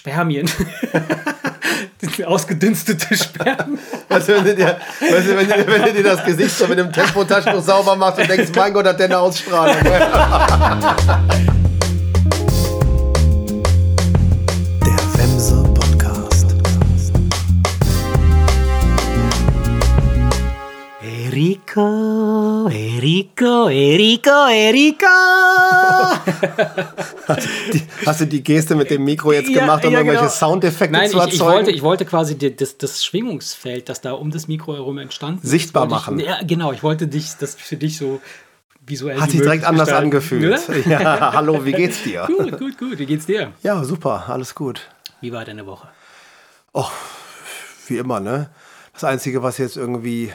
Spermien. Ausgedünstete. Weißt du, wenn du, dir, weißt du, wenn, du, wenn dir das Gesicht so mit einem Tempotaschentuch sauber machst und denkst, mein Gott, hat der eine Ausstrahlung. Eriko, Eriko, Eriko, Eriko. Die, hast du die Geste mit dem Mikro jetzt gemacht, um ja, irgendwelche genau. Soundeffekte Nein, zu ich, erzeugen? ich, wollte, ich wollte quasi die, das, das Schwingungsfeld, das da um das Mikro herum entstanden ist, Sichtbar machen. Ich, ja, genau. Ich wollte dich, das für dich so visuell Hat sich direkt anders gestalten. angefühlt. Oder? Ja, hallo, wie geht's dir? Gut, gut, gut. Wie geht's dir? Ja, super, alles gut. Wie war deine Woche? Wie immer, ne? Das Einzige, was jetzt irgendwie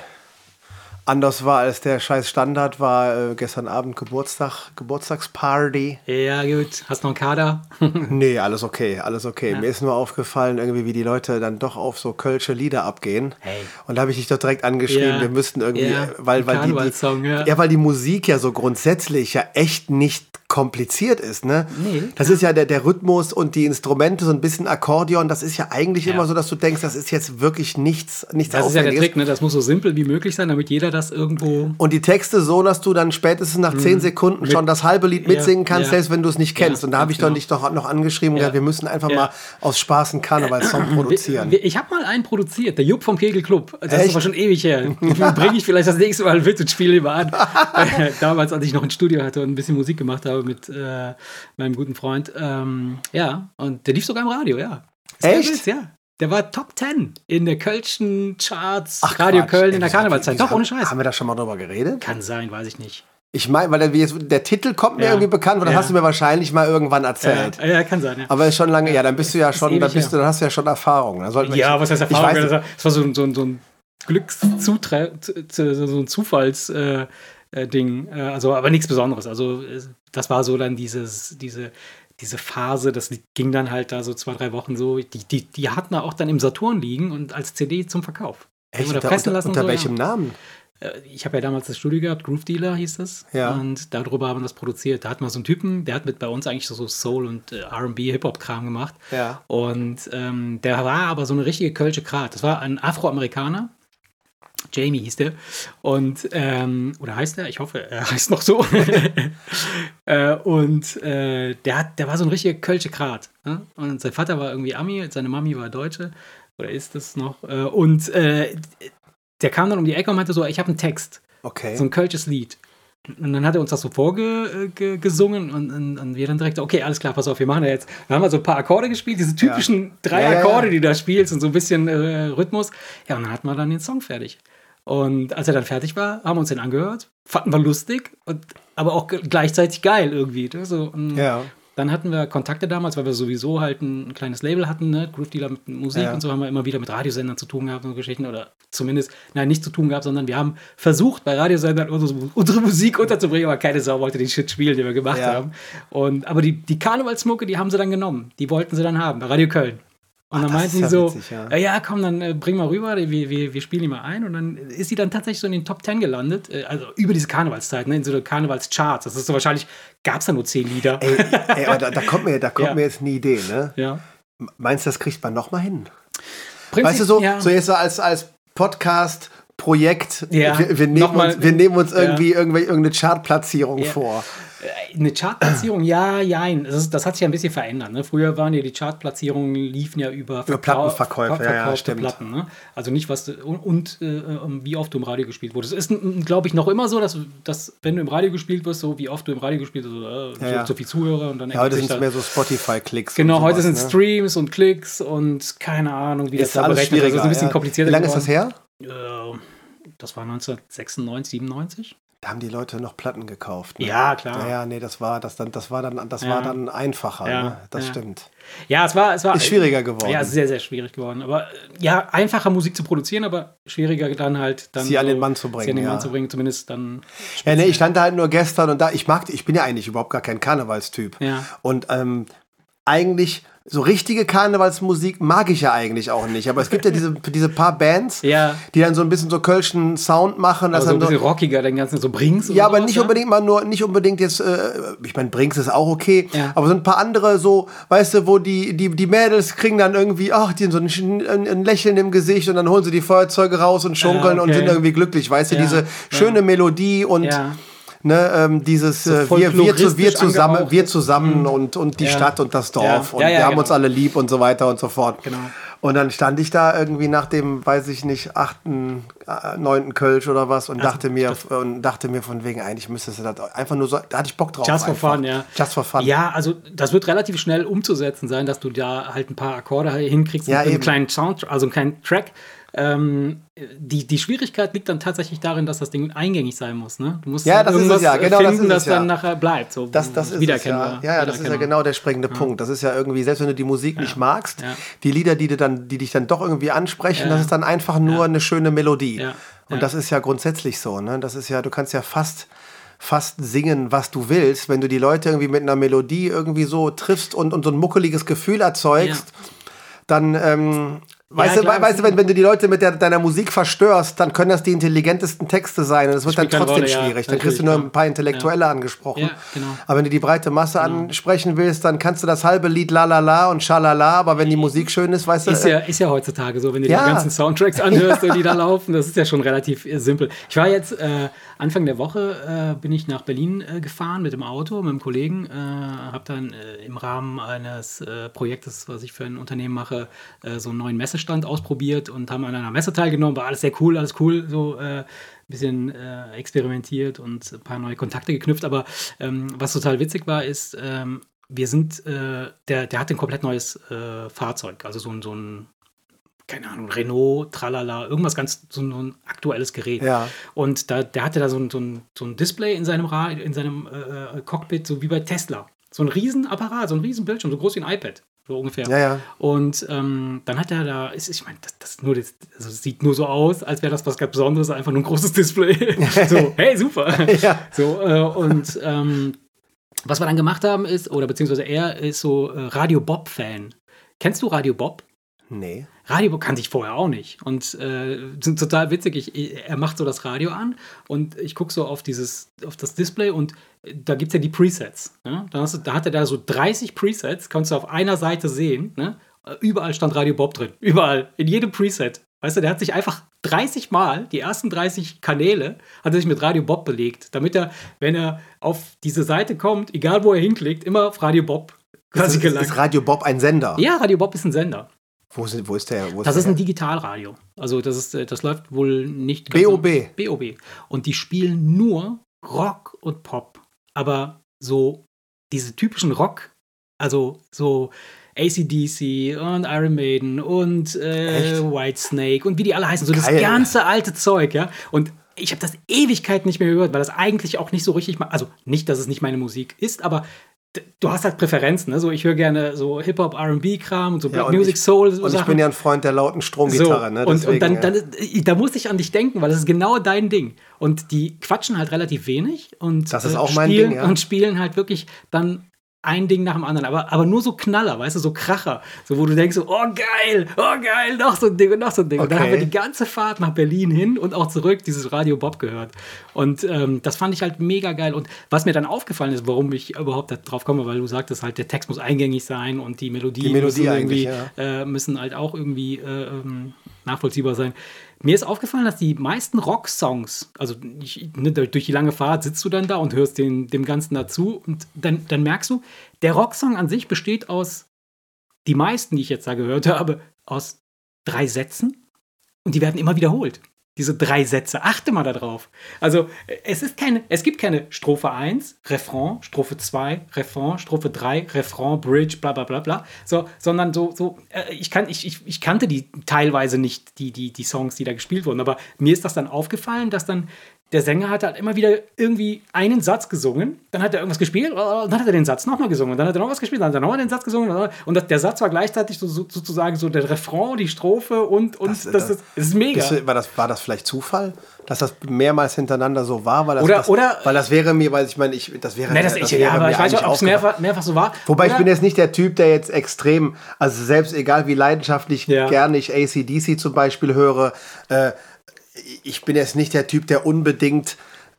anders war als der scheiß Standard, war äh, gestern Abend Geburtstag, Geburtstagsparty. Ja, gut. Hast noch einen Kader? Nee, alles okay, alles okay. Mir ist nur aufgefallen, irgendwie, wie die Leute dann doch auf so kölsche Lieder abgehen. Hey. Und da habe ich dich doch direkt angeschrieben, Ja, wir müssten irgendwie, ja, weil, weil die, die, ja. ja, weil die Musik ja so grundsätzlich ja echt nicht kompliziert ist, ne? Nee. Das ist ja der, der Rhythmus und die Instrumente, so ein bisschen Akkordeon, das ist ja eigentlich Ja. immer so, dass du denkst, das ist jetzt wirklich nichts, nichts Das ist ja der. Trick, ne? Das muss so simpel wie möglich sein, damit jeder das irgendwo. Und die Texte so, dass du dann spätestens nach zehn Sekunden schon das halbe Lied mitsingen kannst, selbst wenn du es nicht kennst. Und da habe ich doch genau. dich doch noch angeschrieben gesagt, wir müssen einfach mal aus Spaß einen Karnevalssong produzieren. Wir- Ich habe mal einen produziert, der Jupp vom Kegelclub. Das ist Echt? aber schon ewig her. Bringe ich vielleicht das nächste Mal mit und spiele immer an. Äh, Damals, als ich noch ein Studio hatte und ein bisschen Musik gemacht habe mit äh, meinem guten Freund. Ähm, ja, und der lief sogar im Radio, ja. Ist Echt? Witz, ja. Der war Top 10 in der Kölschen Charts, Ach, Radio Quatsch. Köln in der wieso Doch, ohne Scheiß. Haben wir da schon mal drüber geredet? Kann sein, weiß ich nicht. Ich meine, weil der, jetzt, der Titel kommt mir Ja. irgendwie bekannt, das Ja. hast du mir wahrscheinlich mal irgendwann erzählt. Ja, ja, kann sein, ja. Aber ist schon lange, ja, dann bist du ja schon, dann, bist du, dann hast du ja schon Erfahrung. Ja, was heißt ich Erfahrung? weiß Das das war so, ein- so, so ein Glückszutre so ein Zufalls äh, äh, Ding. Äh, also, aber nichts Besonderes. Also, das war so dann dieses, diese, diese Phase, das ging dann halt da so zwei, drei Wochen so. Die, die, die hatten da auch dann im Saturn liegen und als CD zum Verkauf. Echt? Oder Unter, pressen unter, lassen unter so, welchem Namen? ja. Äh, Ich habe ja damals das Studio gehabt, Groove Dealer hieß das. Ja. Und darüber haben wir das produziert. Da hatten wir so einen Typen, der hat mit bei uns eigentlich so Soul und äh, RB, Hip-Hop-Kram gemacht. Ja. Und ähm, der war aber so eine richtige Kölsche Krat. Das war ein Afroamerikaner. Jamie hieß der. Und, ähm, oder heißt er? Ich hoffe, er heißt noch so. äh, und äh, der, hat, der war so ein richtiger Kölsche Krat. Ne? Und sein Vater war irgendwie Ami, seine Mami war Deutsche. Oder ist es noch? Äh, und äh, der kam dann um die Ecke und meinte so, ich habe einen Text. Okay. So ein kölsches Lied. Und dann hat er uns das so vorgesungen und, und, und wir dann direkt, okay, alles klar, pass auf, wir machen da jetzt. Dann haben wir so ein paar Akkorde gespielt, diese typischen drei Ja, ja, ja. Akkorde, die du da spielst und so ein bisschen äh, Rhythmus. Ja, und dann hatten wir dann den Song fertig. Und als er dann fertig war, haben wir uns den angehört, fanden wir lustig, und, aber auch gleichzeitig geil irgendwie. Ne? So, und ja. Dann hatten wir Kontakte damals, weil wir sowieso halt ein kleines Label hatten, ne? Groove Dealer mit Musik Ja. und so haben wir immer wieder mit Radiosendern zu tun gehabt und so Geschichten oder zumindest, nein, nicht zu tun gehabt, sondern wir haben versucht, bei Radiosendern unsere, unsere Musik unterzubringen, aber keine Sau wollte den Shit spielen, den wir gemacht Ja. haben. Und, aber die, die Karnevalsmucke, die haben sie dann genommen. Die wollten sie dann haben, bei Radio Köln. Und dann das meinten sie ja so, witzig, ja. ja. ja, komm, dann äh, bring mal rüber, wir, wir, wir spielen die mal ein. Und dann ist sie dann tatsächlich so in den Top Ten gelandet, äh, also über diese Karnevalszeit, ne, in so eine Karnevalscharts. Das ist so wahrscheinlich, gab es da nur zehn Lieder. Ey, ey, aber da, da kommt, mir, da kommt Ja. mir jetzt eine Idee, ne? ja. Meinst du, das kriegt man noch mal hin? Prinzip, Weißt du, so, ja. so jetzt so als, als Podcast. Projekt, Ja, wir, wir, nehmen nochmal- uns, wir nehmen uns Ja. irgendwie irgendwelche, irgendeine Chartplatzierung Ja. vor. Äh, Eine Chartplatzierung, ja, jein. Das, ist, das hat sich ja ein bisschen verändert. Ne? Früher waren ja die Chartplatzierungen, liefen ja über, Über Plattenverkäufe, ja, ja, stimmt. Platten. Ne? Also nicht, was und, und äh, ähm, wie oft du im Radio gespielt wurdest. Es ist, glaube ich, noch immer so, dass, dass wenn du im Radio gespielt wirst, so wie oft du im Radio gespielt hast, so, äh, so, ja. so viel Zuhörer und dann Ja, heute sind es da- mehr so Spotify-Klicks. Genau, und heute sowas, sind ne? Streams und Klicks und keine Ahnung, wie das Ist da alles berechnet wird. schwieriger. Also ist ein bisschen ja. komplizierter Wie lange ist das her? her? Äh, das war 1996, 97. Da haben die Leute noch Platten gekauft. Ne? Ja, klar. Ja, ja, nee, das war, das dann, das war dann, das Ja. war dann einfacher. Ja, Ne? Das stimmt. Ja, es war, es war Ist schwieriger geworden. Ja, sehr, sehr schwierig geworden. Aber ja, einfacher Musik zu produzieren, aber schwieriger dann halt dann Sie an den Mann zu bringen, Sie an den ja. Mann zu bringen, zumindest dann. Ja, nee, ich stand da halt nur gestern und da, ich mag, ich bin ja eigentlich überhaupt gar kein Karnevalstyp. Ja. Und ähm, eigentlich so richtige Karnevalsmusik mag ich ja eigentlich auch nicht. Aber es gibt ja diese, diese paar Bands, Ja. die dann so ein bisschen so kölschen Sound machen. Also ein dann so- bisschen rockiger, den ganzen so Brings. ja, aber nicht unbedingt mal nur, nicht unbedingt jetzt, äh, ich meine, Brinks ist auch okay, Ja. aber so ein paar andere so, weißt du, wo die, die, die Mädels kriegen dann irgendwie, ach, die haben so ein, ein, ein Lächeln im Gesicht und dann holen sie die Feuerzeuge raus und schunkeln Ja, und okay. sind irgendwie glücklich, weißt du, Ja, diese ja. schöne Melodie und Ja. Ne, ähm, dieses äh, wir, wir, zu, wir zusammen, wir zusammen und, und die Ja. Stadt und das Dorf Ja. und Ja, wir haben genau. uns alle lieb und so weiter und so fort. Genau. Und dann stand ich da irgendwie nach dem, weiß ich nicht, achten, äh, neunten Kölsch oder was und dachte mir, und dachte mir von wegen, eigentlich müsstest du das einfach nur so, da hatte ich Bock drauf. Just for einfach. fun, ja. Just for fun. Ja, also das wird relativ schnell umzusetzen sein, dass du da halt ein paar Akkorde hinkriegst Ja, eben. kleinen Sound, also einen kleinen Track. Ähm, die, die Schwierigkeit liegt dann tatsächlich darin, dass das Ding eingängig sein muss. Ne? Du musst Ja, das ist es irgendwas ja, genau das finden, das es ja. dann nachher bleibt. So Das, das ist es, ja. Ja, ja, das ist ja genau der springende Punkt. Das ist ja irgendwie, selbst wenn du die Musik nicht magst, die Lieder, die, du dann, die dich dann doch irgendwie ansprechen, das ist dann einfach nur eine schöne Melodie. Und das ist ja grundsätzlich so. Ne? Das ist ja, du kannst ja fast fast singen, was du willst, wenn du die Leute irgendwie mit einer Melodie irgendwie so triffst und, und so ein muckeliges Gefühl erzeugst, dann ähm, weißt, du, klar, weißt du, wenn, wenn du die Leute mit der, deiner Musik verstörst, dann können das die intelligentesten Texte sein und es wird dann trotzdem Rolle, ja, schwierig. Dann kriegst du nur ja. ein paar Intellektuelle angesprochen. Ja, genau. Aber wenn du die breite Masse ansprechen willst, dann kannst du das halbe Lied la la la und schalala, aber wenn die Musik schön ist, weißt du, Ist äh, ja, ist ja heutzutage so, wenn du Ja. die ganzen Soundtracks anhörst, die da laufen, das ist ja schon relativ äh, simpel. Ich war jetzt äh, Anfang der Woche äh, bin ich nach Berlin äh, gefahren mit dem Auto, mit einem Kollegen, äh, habe dann äh, im Rahmen eines äh, Projektes, was ich für ein Unternehmen mache, äh, so einen neuen Messestand ausprobiert und haben an einer Messe teilgenommen. War alles sehr cool, alles cool, so äh, bisschen experimentiert und ein paar neue Kontakte geknüpft. Aber ähm, was total witzig war, ist, ähm, wir sind, der, der hat ein komplett neues Fahrzeug, also so ein, so ein, keine Ahnung, Renault, tralala, irgendwas ganz, so ein aktuelles Gerät. Ja. Und da, der hatte da so ein, so ein, so ein Display in seinem, Ra in seinem äh, Cockpit, so wie bei Tesla. So ein Riesenapparat, so ein Riesenbildschirm, so groß wie ein iPad, so ungefähr. Ja, ja. Und ähm, dann hat er da, ist, ich meine, das, das, nur das, also das sieht nur so aus, als wäre das was ganz Besonderes, einfach nur ein großes Display. so, hey, super. Ja. So, äh, und ähm, was wir dann gemacht haben ist, oder beziehungsweise er ist so äh, Radio Bob-Fan. Kennst du Radio Bob? nee. Radio Bob kannte ich vorher auch nicht. Und äh, sind total witzig. Ich, er macht so das Radio an und ich gucke so auf dieses, auf das Display und äh, da gibt es ja die Presets. Ne? Da, hast du, da hat er da so 30 Presets, kannst du auf einer Seite sehen. Ne? Überall stand Radio Bob drin. Überall. In jedem Preset. Weißt du, der hat sich einfach 30 Mal, die ersten 30 Kanäle, hat er sich mit Radio Bob belegt, damit er, wenn er auf diese Seite kommt, egal wo er hinklickt, immer auf Radio Bob quasi Ist, ist, gelangt. ist Radio Bob ein Sender? Ja, Radio Bob ist ein Sender. Wo, sind, wo ist der? Wo ist Das der? ist ein Digitalradio. Also das ist, äh, das läuft wohl nicht. BOB. BOB. Und die spielen nur Rock und Pop. Aber so diese typischen Rock, also so ACDC und Iron Maiden und äh? Whitesnake und wie die alle heißen. So das Geil. ganze alte Zeug, ja. Und ich habe das Ewigkeit nicht mehr gehört, weil das eigentlich auch nicht so richtig, also nicht, dass es nicht meine Musik ist, aber du hast halt Präferenzen. Ne? So, ich höre gerne so Hip-Hop, R&B-Kram und so Ja, Black und Music, ich- Soul. Und ich Sachen. bin ja ein Freund der lauten Stromgitarre. ne? und, und dann, Deswegen, dann ja. ist, da muss ich an dich denken, weil das ist genau dein Ding. Und die quatschen halt relativ wenig und Das ist äh, auch mein spielen, Ding, ja. und spielen halt wirklich dann ein Ding nach dem anderen, aber, aber nur so Knaller, weißt du, so Kracher, so wo du denkst, so, oh geil, oh geil, noch so ein Ding und noch so ein Ding. Und dann Okay. haben wir die ganze Fahrt nach Berlin hin und auch zurück dieses Radio Bob gehört. Und ähm, das fand ich halt mega geil. Und was mir dann aufgefallen ist, warum ich überhaupt da drauf komme, weil du sagtest halt, der Text muss eingängig sein und die Melodie, Die Melodie müssen irgendwie eigentlich, äh, müssen halt auch irgendwie äh, ähm, nachvollziehbar sein. Mir ist aufgefallen, dass die meisten Rock-Songs, also ich, ne, durch die lange Fahrt sitzt du dann da und hörst den, dem Ganzen dazu und dann, dann merkst du, der Rocksong an sich besteht aus, die meisten, die ich jetzt da gehört habe, aus drei Sätzen und die werden immer wiederholt. Diese drei Sätze, achte mal darauf. Also es ist keine, es gibt keine Strophe 1, Refrain, Strophe 2, Refrain, Strophe 3, Refrain, Bridge, bla bla bla bla. So, sondern so, so, äh, ich, kann, ich, ich, ich kannte die teilweise nicht, die, die, die Songs, die da gespielt wurden, aber mir ist das dann aufgefallen, dass dann der Sänger hat halt immer wieder irgendwie einen Satz gesungen, dann hat er irgendwas gespielt, dann hat er den Satz nochmal gesungen, dann hat er noch was gespielt, dann hat er nochmal den Satz gesungen, und das, der Satz war gleichzeitig so, so, sozusagen so der Refrain, die Strophe und, und das, Das- das, das- ist, mega. Du- War das, war das vielleicht Zufall, dass das mehrmals hintereinander so war? Weil das, Oder- oder- weil das wäre mir, weil ich meine, ich, das wäre, Ne, das, das ich, wäre ja, aber mir ich weiß nicht, ob es mehrfach, mehrfach so war. Wobei ich Oder- bin jetzt nicht der Typ, der jetzt extrem, also selbst egal wie leidenschaftlich Ja. gerne ich ACDC zum Beispiel höre, äh, ich bin jetzt nicht der Typ, der unbedingt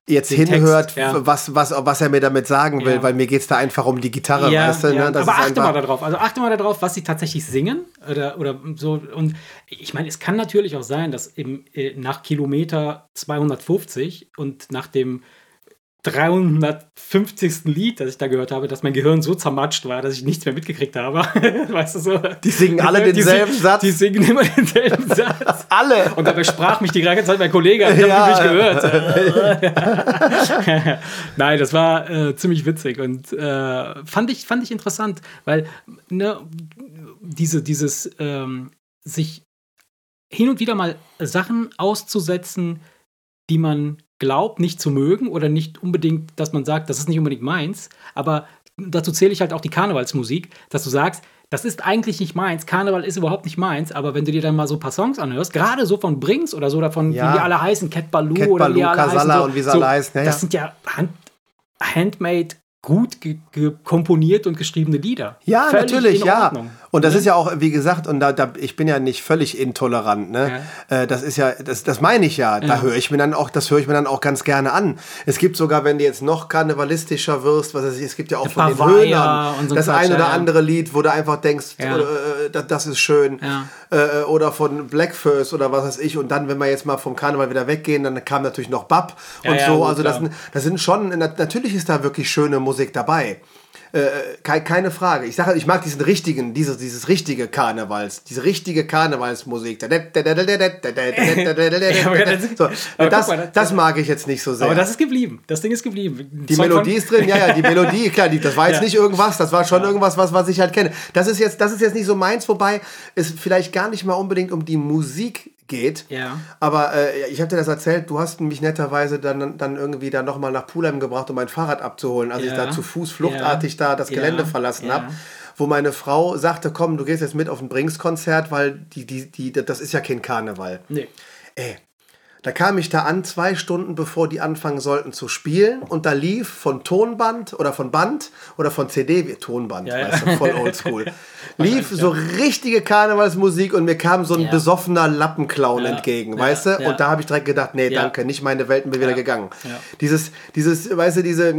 jetzt Den hinhört, Text, ja. was, was, was er mir damit sagen will, Ja. weil mir geht es da einfach um die Gitarre, ja, weißt du? Ne? Aber achte mal darauf. Also achte mal darauf, was sie tatsächlich singen oder, oder so. Und ich meine, es kann natürlich auch sein, dass im, äh, nach Kilometer 250 und nach dem 350. Lied, das ich da gehört habe, dass mein Gehirn so zermatscht war, dass ich nichts mehr mitgekriegt habe. weißt du so? Die singen alle Die denselben singen- Satz. Die singen immer denselben Satz. alle. Und dabei sprach mich die ganze Zeit mein Kollege, an, ich Ja. habe nicht gehört. Nein, das war äh, ziemlich witzig und äh, fand, ich, fand ich interessant, weil ne, diese, dieses ähm, sich hin und wieder mal Sachen auszusetzen, die man glaubt, nicht zu mögen oder nicht unbedingt, dass man sagt, das ist nicht unbedingt meins, aber dazu zähle ich halt auch die Karnevalsmusik, dass du sagst, das ist eigentlich nicht meins, Karneval ist überhaupt nicht meins, aber wenn du dir dann mal so ein paar Songs anhörst, gerade so von Brings oder so, oder von, Ja. wie die alle heißen, Cat Baloo Cat oder wie Baloo, alle Casalla heißen, so, und wie sie so, alle heißen, ja, das ja. sind ja hand, handmade, gut komponiert und geschriebene Lieder. Ja, Völlig natürlich, ja. Ordnung. Und das ist ja auch, wie gesagt, und da, da ich bin ja nicht völlig intolerant, ne? Äh, das ist ja, das, das meine ich ja. Da Ja. höre ich mir dann auch, das höre ich mir dann auch ganz gerne an. Es gibt sogar, wenn du jetzt noch karnevalistischer wirst, was weiß ich, es gibt ja auch von den Bavaria Höhnern und so das Quatsch, ein oder ja, ja. andere Lied, wo du einfach denkst, Ja. äh, das, das ist schön. Ja. Äh, oder von Blackfirst oder was weiß ich. Und dann, wenn wir jetzt mal vom Karneval wieder weggehen, dann kam natürlich noch Bab Ja, und ja, so. gut, also das das sind schon, na- natürlich ist da wirklich schöne Musik dabei. Äh, kei- keine Frage. Ich sage, ich mag diesen richtigen, dieses, dieses richtige Karnevals, diese richtige Karnevalsmusik. So, das, das- mag ich jetzt nicht so sehr. Aber das ist geblieben. Das Ding ist geblieben. die Melodie ist drin, ja, ja, die Melodie, klar, die, das war jetzt Ja. nicht irgendwas, das war schon irgendwas, was, was ich halt kenne. Das ist jetzt, das ist jetzt nicht so meins, wobei es vielleicht gar nicht mal unbedingt um die Musik geht. Ja. Aber äh, ich habe dir das erzählt, du hast mich netterweise dann, dann irgendwie da nochmal nach Pulheim gebracht, um mein Fahrrad abzuholen, als ich Ja. da zu Fuß fluchtartig da das Ja. Gelände verlassen Ja. habe. Wo meine Frau sagte, komm, du gehst jetzt mit auf ein Brings-Konzert, weil die, die, die, das ist ja kein Karneval. Nee. Ey, da kam ich da an, zwei Stunden bevor die anfangen sollten zu spielen und da lief von Tonband oder von Band oder von CD, Tonband, Ja, ja. weißt du, voll oldschool, lief so richtige Karnevalsmusik und mir kam so ein Ja. besoffener Lappenclown Ja. entgegen, Ja, weißt du? ja. Und da habe ich direkt gedacht, nee, Ja. danke, nicht meine Welt, bin wieder gegangen. Ja. Dieses, dieses, weißt du, diese,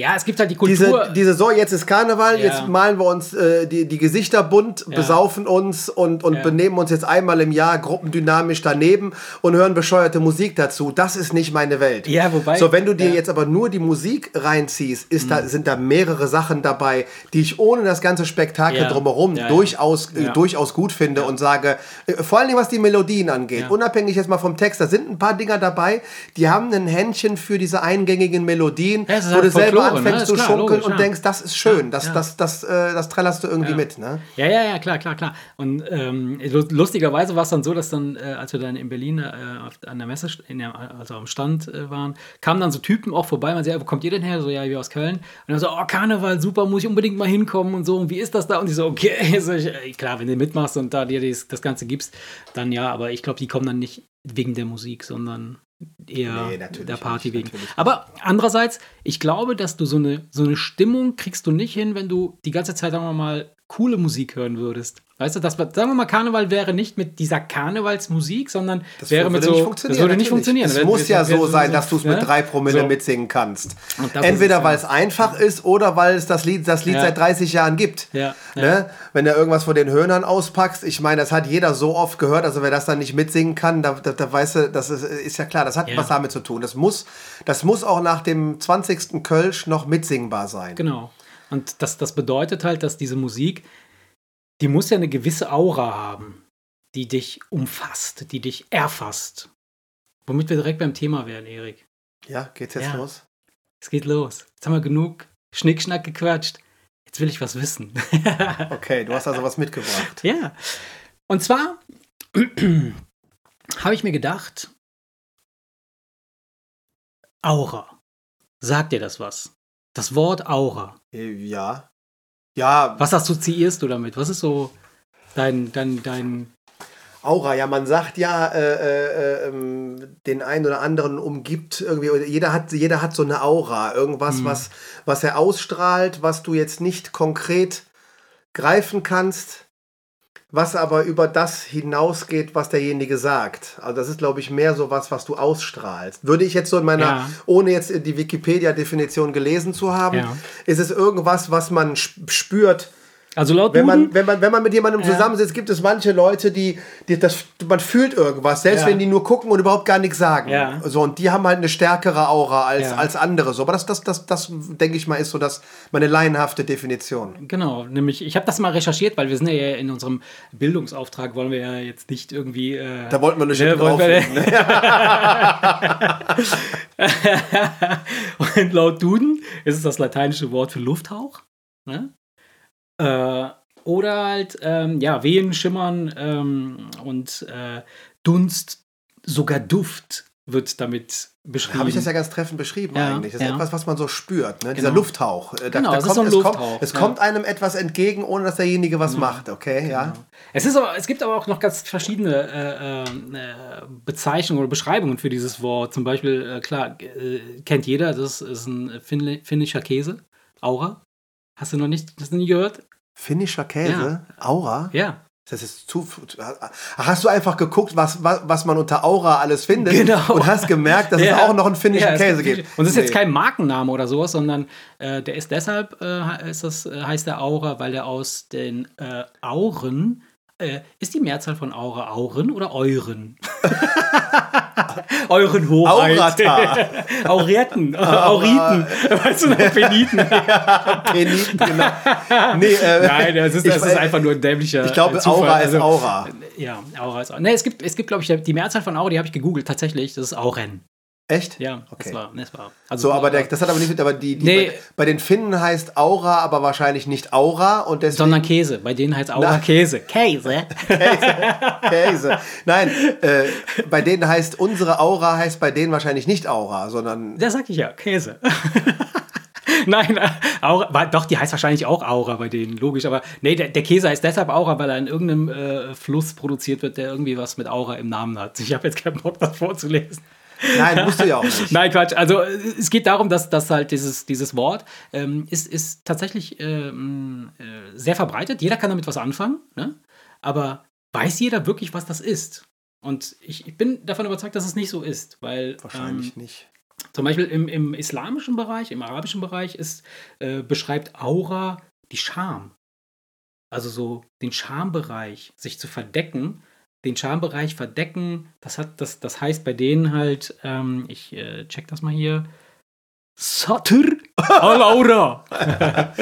Ja, es gibt halt die Kultur. diese, diese so, jetzt ist Karneval, Ja. jetzt malen wir uns äh, die, die Gesichter bunt, besaufen uns und, und Ja. benehmen uns jetzt einmal im Jahr gruppendynamisch daneben und hören bescheuerte Musik dazu. Das ist nicht meine Welt. Ja, wobei- So, wenn du dir ja. Mhm. jetzt aber nur die Musik reinziehst, ist da, sind da mehrere Sachen dabei, die ich ohne das ganze Spektakel Ja. drumherum Ja, ja. durchaus, äh, Ja. durchaus gut finde und sage, äh, vor allen Dingen was die Melodien angeht, Ja. unabhängig jetzt mal vom Text, da sind ein paar Dinger dabei, die haben ein Händchen für diese eingängigen Melodien, Ja, wo halt du selber Ne? anfängst Ist zu schunkeln und ja. denkst, das ist schön, das, ja. das, das, äh, das trällerst du irgendwie mit. Ne? Ja, ja, ja, klar, klar, klar. Und ähm, lu- lustigerweise war es dann so, dass dann, äh, als wir dann in Berlin äh, an der Messe, der, also am Stand äh, waren, kamen dann so Typen auch vorbei. Man sagt, ja, wo kommt ihr denn her? So, ja, wir aus Köln. Und dann so, oh, Karneval, super, muss ich unbedingt mal hinkommen und so. Und wie ist das da? Und die so, okay, so, ich, äh, klar, wenn du mitmachst und da dir das Ganze gibst, dann ja, aber ich glaube, die kommen dann nicht wegen der Musik, sondern eher Nee, der Party nicht, wegen. Aber andererseits, ich glaube, dass du so eine, so eine Stimmung kriegst du nicht hin, wenn du die ganze Zeit, sagen wir mal, coole Musik hören würdest. Weißt du, das, sagen wir mal, Karneval wäre nicht mit dieser Karnevalsmusik, sondern wäre mit so. nicht das würde nicht funktionieren. Es Wenn- muss ja wenn- so sein, dass du es mit ne? drei Promille So. mitsingen kannst. Das Entweder weil ja. es einfach ist oder weil es das Lied, das Lied Ja. seit 30 Jahren gibt. Ja, ja. Ne? Wenn du irgendwas von den Höhnern auspackst, ich meine, das hat jeder so oft gehört, also wer das dann nicht mitsingen kann, da, da, da weißt du, das ist, ist ja klar, das hat Ja. was damit zu tun. Das muss, das muss auch nach dem 20. Kölsch noch mitsingbar sein. Genau. Und das, das bedeutet halt, dass diese Musik, die muss ja eine gewisse Aura haben, die dich umfasst, die dich erfasst. Womit wir direkt beim Thema wären, Erik. Ja, geht's jetzt Ja. los? Es geht los. Jetzt haben wir genug Schnickschnack gequatscht. Jetzt will ich was wissen. Okay, du hast also was mitgebracht. ja. Und zwar habe ich mir gedacht, Aura. Sagt dir das was? Das Wort Aura. Äh, Ja. Ja, Was assoziierst du damit? Was ist so dein, dein, dein. Aura, ja, man sagt ja, äh, äh, ähm, den einen oder anderen umgibt irgendwie, oder jeder hat, jeder hat so eine Aura, irgendwas, was, was er ausstrahlt, was du jetzt nicht konkret greifen kannst, was aber über das hinausgeht, was derjenige sagt. Also das ist, glaube ich, mehr so was, was du ausstrahlst. Würde ich jetzt so in meiner, Ja. ohne jetzt die Wikipedia-Definition gelesen zu haben, Ja. ist es irgendwas, was man sp- spürt, Also laut wenn man, Duden, wenn, man, wenn man mit jemandem Ja. zusammensitzt, gibt es manche Leute, die, die das, man fühlt irgendwas, selbst Ja. wenn die nur gucken und überhaupt gar nichts sagen. Ja. So, und die haben halt eine stärkere Aura als, als andere. So. Aber das, das, das, das denke ich mal, ist so das, meine laienhafte Definition. Genau, nämlich, ich habe das mal recherchiert, weil wir sind ja in unserem Bildungsauftrag, wollen wir ja jetzt nicht irgendwie. Äh, Da wollten wir eine ne, wollen wir- ne? Und laut Duden ist es das lateinische Wort für Lufthauch. Ne? Äh, oder halt, ähm, ja, Wehen, Schimmern ähm, und äh, Dunst, sogar Duft wird damit beschrieben. Habe ich das ja ganz treffend beschrieben Ja, eigentlich. Das ist ja. etwas, was man so spürt. Ne? Dieser Genau. Lufthauch. Äh, Da, Genau, da kommt, so es kommt, Lufthauch, es ja. kommt einem etwas entgegen, ohne dass derjenige was macht. Okay, ja. Es, ist aber, es gibt aber auch noch ganz verschiedene äh, äh, Bezeichnungen oder Beschreibungen für dieses Wort. Zum Beispiel, äh, klar, äh, kennt jeder, das ist ein Finni- finnischer Käse, Aura. Hast du noch nicht, hast du nie gehört? Finnischer Käse, Aura. Ja. Das ist zu. Hast du einfach geguckt, was, was, was man unter Aura alles findet? Genau. Und hast gemerkt, dass es Ja. auch noch einen finnischen Ja, es Käse gibt-. Und das ist jetzt Nee. kein Markenname oder sowas, sondern äh, der ist deshalb, äh, ist das, äh, heißt der Aura, weil der aus den äh, Auren, äh, ist die Mehrzahl von Aura Auren oder Euren? Euren Hoheit. Aurata. Auretten, Auriten, weißt du noch, Peniten. Peniten, genau. Nee, äh, Nein, das ist, ich, das ist einfach nur ein dämlicher Ich glaube, äh, Zufall. Aura ist Also, Aura. Ja, Aura ist Aura. Nee, es gibt, es gibt glaube ich, die Mehrzahl von Aura, die habe ich gegoogelt, tatsächlich, das ist Auren. Echt? Ja, Okay. das war, das war. Also, So, aber der, das hat aber nicht mit, aber die, die Nee. bei, bei den Finnen heißt Aura, aber wahrscheinlich nicht Aura und deswegen Sondern Käse. Bei denen heißt Aura Na. Käse. Käse. Käse. Nein, äh, bei denen heißt unsere Aura heißt bei denen wahrscheinlich nicht Aura, sondern Da sag ich ja, Käse. Nein, äh, Aura, doch, die heißt wahrscheinlich auch Aura bei denen, logisch. Aber nee, der, der Käse heißt deshalb Aura, weil er in irgendeinem äh, Fluss produziert wird, der irgendwie was mit Aura im Namen hat. Ich habe jetzt keinen Bock, das vorzulesen. Nein, musst du ja auch nicht. Nein, Quatsch. Also es geht darum, dass, dass halt dieses, dieses Wort ähm, ist, ist tatsächlich ähm, äh, sehr verbreitet. Jeder kann damit was anfangen, ne? aber weiß jeder wirklich, was das ist? Und ich, ich bin davon überzeugt, dass es nicht so ist, weil Wahrscheinlich ähm, nicht. zum Beispiel im, im islamischen Bereich, im arabischen Bereich ist, äh, beschreibt Aura die Scham. Also so den Schambereich, sich zu verdecken, den Schambereich verdecken, das hat, das, das heißt bei denen halt, ähm, ich äh, check das mal hier. Satr al-Aura.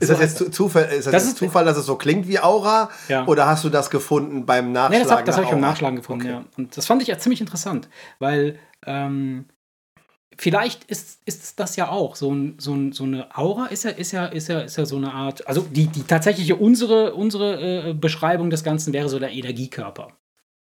Ist das jetzt zu- Zufall, ist das Das jetzt ist- Zufall, dass es so klingt wie Aura? Ja. Oder hast du das gefunden beim Nachschlagen? Nee, das habe hab ich beim? Nachschlagen gefunden, Okay. ja. Und das fand ich ja ziemlich interessant, weil ähm, vielleicht ist, ist das ja auch so, ein, so, ein, so eine Aura, ist ja, ist, ja, ist, ja, ist ja so eine Art, also die, die tatsächliche unsere, unsere äh, Beschreibung des Ganzen wäre so der Energiekörper.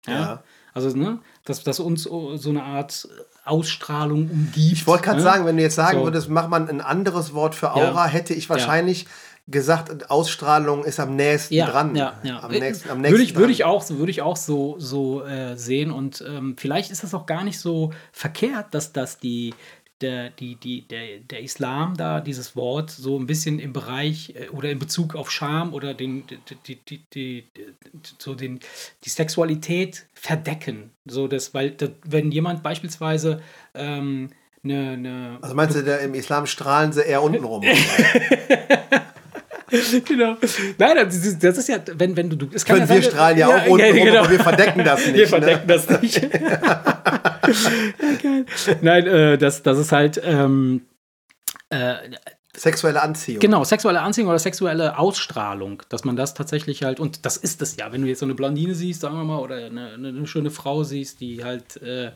Ja. Ja. Also, ne, dass, dass uns so so eine Art Ausstrahlung umgibt. Ich wollte gerade ne? sagen, wenn du jetzt sagen So. würdest, mach man ein anderes Wort für Aura, hätte ich wahrscheinlich gesagt, Ausstrahlung ist am nächsten ja, dran. Ja, ja. Am nächsten, am nächsten würde ich, würde dran. ich auch, so- würde ich auch so, so äh, sehen. Und ähm, vielleicht ist das auch gar nicht so verkehrt, dass das die, der, die, die, der, der Islam da dieses Wort so ein bisschen im Bereich äh, oder in Bezug auf Scham oder den, die, die, die, so den, die Sexualität verdecken. So das, weil das, wenn jemand beispielsweise ähm, eine, eine Also meinst du, der, im Islam strahlen sie eher unten rum? genau. Nein, das ist, das ist ja, wenn, wenn du. du es kann Können wir sein, strahlen ja, auch unten rum, genau. aber wir verdecken das nicht. Wir ne? verdecken das nicht. ja. Nein, äh, das, das ist halt. Ähm, äh, Sexuelle Anziehung. genau, sexuelle Anziehung oder sexuelle Ausstrahlung, dass man das tatsächlich halt, und das ist es ja, wenn du jetzt so eine Blondine siehst, sagen wir mal, oder eine, eine, eine schöne Frau siehst, die halt äh,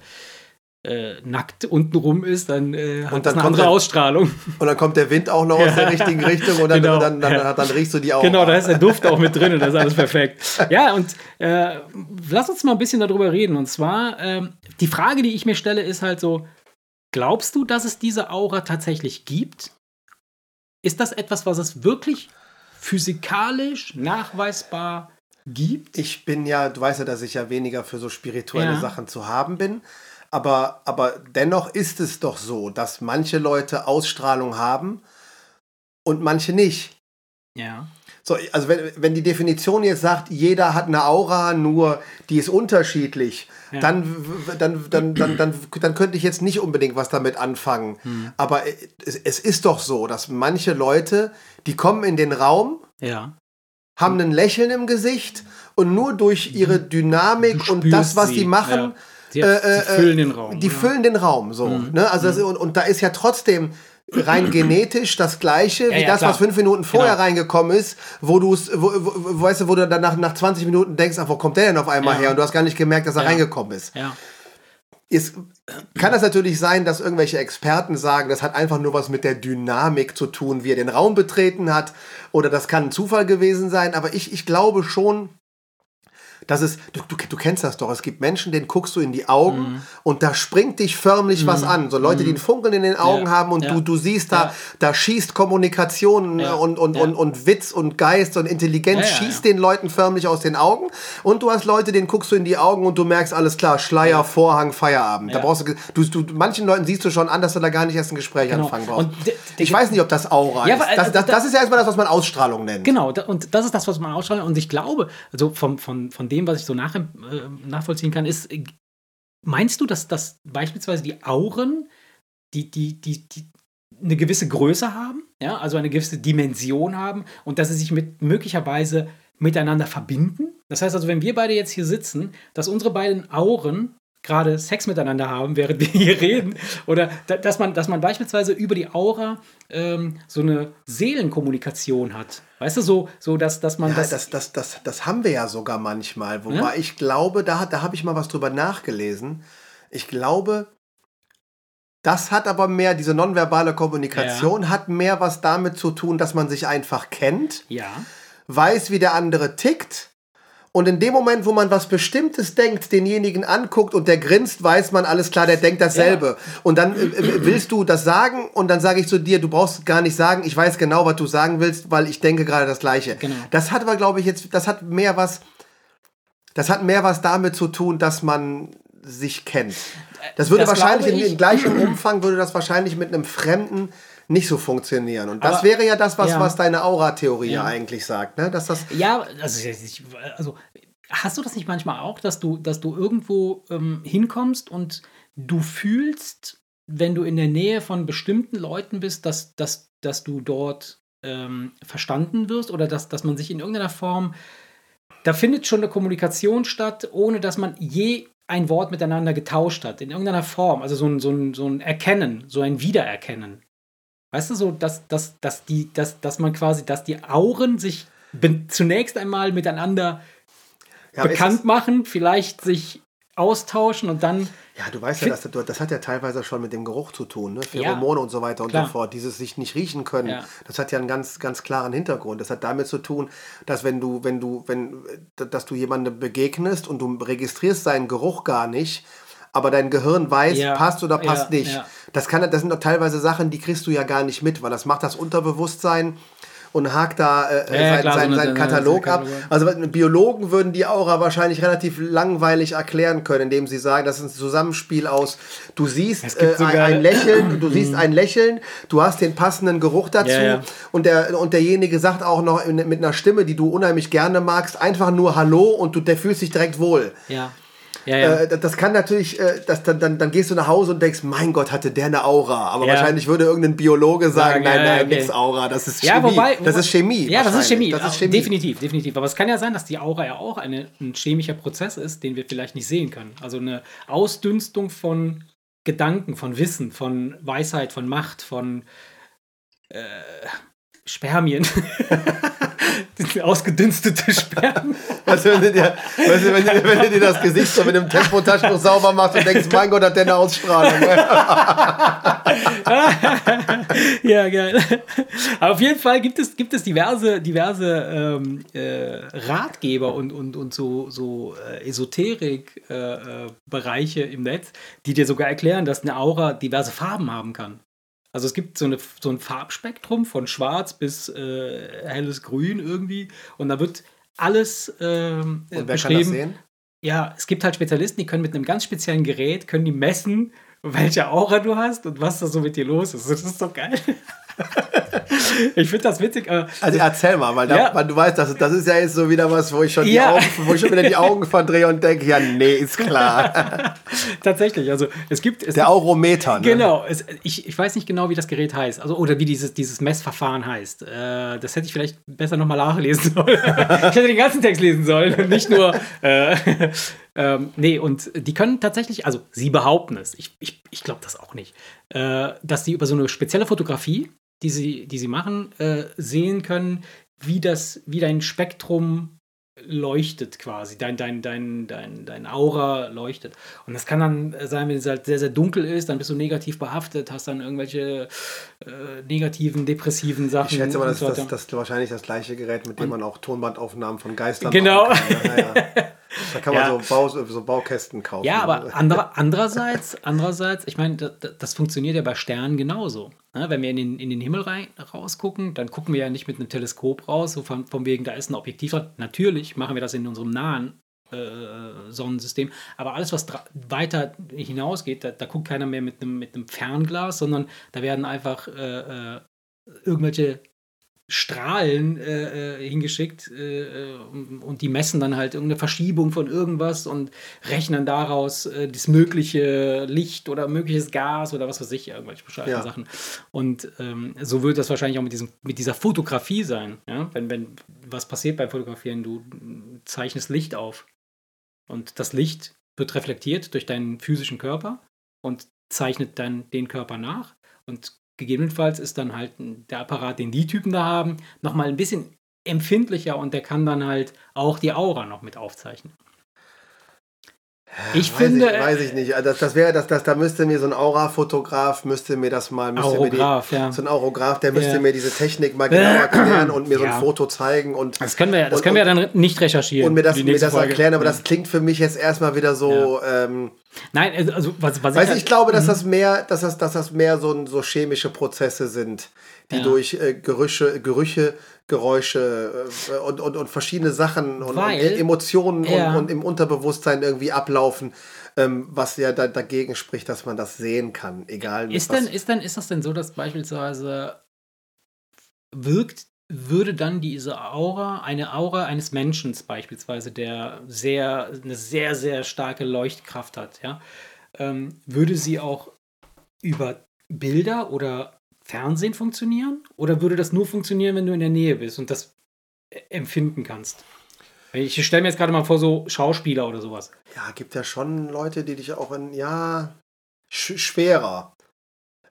äh, nackt unten rum ist, dann äh, hat Und dann eine andere der- Ausstrahlung. Und dann kommt der Wind auch noch aus der richtigen Richtung und dann, Genau. dann, dann, dann, dann riechst du die Aura. Genau, da ist der Duft auch mit drin und das ist alles perfekt. Ja, und äh, lass uns mal ein bisschen darüber reden. Und zwar, ähm, die Frage, die ich mir stelle, ist halt so, Glaubst du, dass es diese Aura tatsächlich gibt? Ist das etwas, was es wirklich physikalisch nachweisbar gibt? Ich bin ja, du weißt ja, dass ich ja weniger für so spirituelle Ja. Sachen zu haben bin. Aber, aber dennoch ist es doch so, dass manche Leute Ausstrahlung haben und manche nicht. Ja. So, also wenn, wenn die Definition jetzt sagt, jeder hat eine Aura, nur die ist unterschiedlich, Ja. dann, dann, dann, dann, dann, dann könnte ich jetzt nicht unbedingt was damit anfangen. Hm. Aber es, es ist doch so, dass manche Leute, die kommen in den Raum, Ja. haben ein Lächeln im Gesicht und nur durch ihre Dynamik und das, was sie, die machen, ja. Sie- äh, sie füllen den Raum, Die? Mhm. füllen den Raum so. Ne? Also das, und, und da ist ja trotzdem rein genetisch das gleiche wie ja, das, klar. was fünf Minuten vorher Genau. reingekommen ist, wo du es, wo, wo, weißt du, wo du dann nach, nach 20 Minuten denkst, ach, wo kommt der denn auf einmal Ja. her? Und du hast gar nicht gemerkt, dass er Ja. reingekommen ist. Ja. Jetzt kann das natürlich sein, dass irgendwelche Experten sagen, das hat einfach nur was mit der Dynamik zu tun, wie er den Raum betreten hat. Oder das kann ein Zufall gewesen sein. Aber ich, ich glaube schon, dass es, du, du, du kennst das doch, es gibt Menschen, denen guckst du in die Augen Mhm. und da springt dich förmlich was an. So Leute, die ein Funkeln in den Augen Ja. haben und Ja. du, du siehst da, Ja. da schießt Kommunikation und, und, und, und Witz und Geist und Intelligenz schießt den Leuten förmlich aus den Augen. Und du hast Leute, denen guckst du in die Augen und du merkst, alles klar, Schleier, Vorhang, Feierabend. Da brauchst du, du, du, manchen Leuten siehst du schon an, dass du da gar nicht erst ein Gespräch Genau. anfangen brauchst. Ich weiß nicht, ob das Aura ist. Das, also, das, da- das ist ja erstmal das, was man Ausstrahlung nennt. Genau, und das ist das, was man ausstrahlt. Und ich glaube, also von, von, von dem, was ich so nach, äh, nachvollziehen kann, ist, äh, meinst du, dass, dass beispielsweise die Auren, die, die, die, die eine gewisse Größe haben, ja, also eine gewisse Dimension haben und dass sie sich mit möglicherweise miteinander verbinden? Das heißt also, wenn wir beide jetzt hier sitzen, dass unsere beiden Auren gerade Sex miteinander haben, während wir hier reden, oder da, dass, man, dass man beispielsweise über die Aura ähm, so eine Seelenkommunikation hat. Weißt du, so, so dass, dass man Ja, das, das, das, das, das haben wir ja sogar manchmal. Wobei Ja? ich glaube, da, da habe ich mal was drüber nachgelesen. Ich glaube, das hat aber mehr, diese nonverbale Kommunikation hat mehr was damit zu tun, dass man sich einfach kennt, Ja. weiß, wie der andere tickt. Und in dem Moment, wo man was Bestimmtes denkt, denjenigen anguckt und der grinst, weiß man, alles klar, der denkt dasselbe. Und dann äh, äh, willst du das sagen und dann sage ich zu dir, du brauchst gar nicht sagen, ich weiß genau, was du sagen willst, weil ich denke gerade das Gleiche. Genau. Das hat aber, glaube ich, jetzt, das hat mehr was, das hat mehr was damit zu tun, dass man sich kennt. Das würde Das wahrscheinlich in, in gleichem Umfang würde das wahrscheinlich mit einem Fremden nicht so funktionieren. Und das Aber- wäre ja das, was, ja. was deine Aura-Theorie Ja. eigentlich sagt, ne? Dass das Ja, also, also hast du das nicht manchmal auch, dass du, dass du irgendwo ähm, hinkommst und du fühlst, wenn du in der Nähe von bestimmten Leuten bist, dass, dass, dass du dort ähm, verstanden wirst oder dass, dass man sich in irgendeiner Form, da findet schon eine Kommunikation statt, ohne dass man je ein Wort miteinander getauscht hat, in irgendeiner Form, also so ein, so ein, so ein Erkennen, so ein Wiedererkennen. Weißt du, so, dass, dass, dass, die, dass, dass man quasi, dass die Auren sich zunächst einmal miteinander Ja, bekannt machen, vielleicht sich austauschen und dann. Ja, du weißt ja, das, das hat ja teilweise schon mit dem Geruch zu tun, ne? Ja. Pheromone und so weiter und Klar. so fort. Dieses sich nicht riechen können, Ja. das hat ja einen ganz, ganz klaren Hintergrund. Das hat damit zu tun, dass wenn du, wenn du, wenn, dass du jemandem begegnest und du registrierst seinen Geruch gar nicht, aber dein Gehirn weiß, Ja. passt oder passt Ja, nicht. ja. Das, kann, das sind doch teilweise Sachen, die kriegst du ja gar nicht mit, weil das macht das Unterbewusstsein und hakt da äh, Ja, ja, sein, klar, seinen eine- Katalog ab. Also Biologen würden die Aura wahrscheinlich relativ langweilig erklären können, indem sie sagen, das ist ein Zusammenspiel aus, du siehst äh, ein, Lächeln, du siehst ein Lächeln, du hast den passenden Geruch dazu und der und derjenige sagt auch noch in, mit einer Stimme, die du unheimlich gerne magst, einfach nur Hallo und du der fühlst dich direkt wohl. Ja. Ja, ja. Äh, das, kann natürlich, äh, das, dann, dann, dann gehst du nach Hause und denkst, mein Gott, hatte der eine Aura. Aber Ja. wahrscheinlich würde irgendein Biologe sagen, nein, nein, okay. nix Aura, das ist ja, Chemie. wobei, das ist Chemie. Ja, das ist Chemie. Das ist Chemie. Definitiv, definitiv. Aber es kann ja sein, dass die Aura ja auch eine, ein chemischer Prozess ist, den wir vielleicht nicht sehen können. Also eine Ausdünstung von Gedanken, von Wissen, von Weisheit, von Macht, von äh, Spermien. ausgedünstete Spermien. Weißt du, wenn du, dir, weißt du, wenn, du, wenn du dir das Gesicht so mit einem Tempotaschentuch sauber machst und denkst, mein Gott, hat der eine Ausstrahlung. ja, geil. Aber auf jeden Fall gibt es, gibt es diverse, diverse ähm, äh, Ratgeber und, und, und so, so äh, Esoterik-Bereiche äh, im Netz, die dir sogar erklären, dass eine Aura diverse Farben haben kann. Also es gibt so, eine, so ein Farbspektrum von schwarz bis äh, helles Grün irgendwie. Und da wird alles ähm, Und wer kann das sehen? Ja, es gibt halt Spezialisten, die können mit einem ganz speziellen Gerät, können die messen, welche Aura du hast und was da so mit dir los ist. Das ist doch geil. ich finde das witzig. also erzähl mal, weil, ja. du weißt, das, das ist ja jetzt so wieder was, wo ich schon, ja. Augen, wo ich schon wieder die Augen verdrehe und denke, ja, nee, ist klar. Tatsächlich, also es gibt... Es Der Aurometer, ne? Genau, es, ich, ich weiß nicht genau, wie das Gerät heißt, also oder wie dieses, dieses Messverfahren heißt. Äh, das hätte ich vielleicht besser nochmal nachlesen sollen. ich hätte den ganzen Text lesen sollen und nicht nur... Äh, ähm, nee, und die können tatsächlich, also sie behaupten es, ich, ich, ich glaube das auch nicht, äh, dass sie über so eine spezielle Fotografie die sie, die sie machen, äh, sehen können, wie das, wie dein Spektrum leuchtet quasi, dein, dein, dein, dein, dein Aura leuchtet. Und das kann dann sein, wenn es halt sehr, sehr dunkel ist, dann bist du negativ behaftet, hast dann irgendwelche äh, negativen, depressiven Sachen. Ich schätze mal, das, so das, das, ist wahrscheinlich das gleiche Gerät, mit dem man auch Tonbandaufnahmen von Geistern genau. machen kann. Ja, ja. Da kann man ja. so, Bau, so Baukästen kaufen. Ja, aber andere, andererseits, andererseits, ich meine, das, das, funktioniert ja bei Sternen genauso. Ja, wenn wir in den, in den Himmel rein, rausgucken, dann gucken wir ja nicht mit einem Teleskop raus, so von, von wegen, da ist ein Objektiv dran. Natürlich machen wir das in unserem nahen äh, Sonnensystem. Aber alles, was weiter hinausgeht, da, da, guckt keiner mehr mit einem, mit einem Fernglas, sondern da werden einfach äh, äh irgendwelche Strahlen äh, äh, hingeschickt äh, und die messen dann halt irgendeine Verschiebung von irgendwas und rechnen daraus äh, das mögliche Licht oder mögliches Gas oder was weiß ich, irgendwelche bescheuerten ja. Sachen. Und ähm, so wird das wahrscheinlich auch mit, diesem, mit dieser Fotografie sein. Ja? Wenn, wenn was passiert beim Fotografieren, du zeichnest Licht auf und das Licht wird reflektiert durch deinen physischen Körper und zeichnet dann den Körper nach und Gegebenenfalls ist dann halt der Apparat, den die Typen da haben, nochmal ein bisschen empfindlicher und der kann dann halt auch die Aura noch mit aufzeichnen. Ich weiß finde. Ich, weiß ich nicht. Also das, das wäre, das, das, da müsste mir so ein Aura-Fotograf, müsste mir das mal. Müsste Aurograph, mir die, ja. So ein Aurograph, der müsste ja. mir diese Technik mal genau erklären und mir so ein Foto zeigen. Und, das können wir, das können wir ja dann nicht recherchieren. Und mir das, mir das erklären, aber das klingt für mich jetzt erstmal wieder so. Ähm, Nein, also, also was, was weißt, ich, halt, ich glaube, dass mhm. das mehr, dass das, dass das mehr so, so chemische Prozesse sind, die durch äh, Gerüche, Gerüche Geräusche äh, und, und, und verschiedene Sachen und, Weil, und Emotionen ja. und, und, im Unterbewusstsein irgendwie ablaufen, ähm, was ja da, dagegen spricht, dass man das sehen kann, egal ist denn, ist denn Ist das denn so, dass beispielsweise wirkt, würde dann diese Aura, eine Aura eines Menschen beispielsweise, der sehr, eine sehr, sehr starke Leuchtkraft hat, ja, ähm, würde sie auch über Bilder oder Fernsehen funktionieren? Oder würde das nur funktionieren, wenn du in der Nähe bist und das äh, empfinden kannst? Ich stelle mir jetzt gerade mal vor, so Schauspieler oder sowas. Ja, gibt ja schon Leute, die dich auch in, ja, sch schwerer.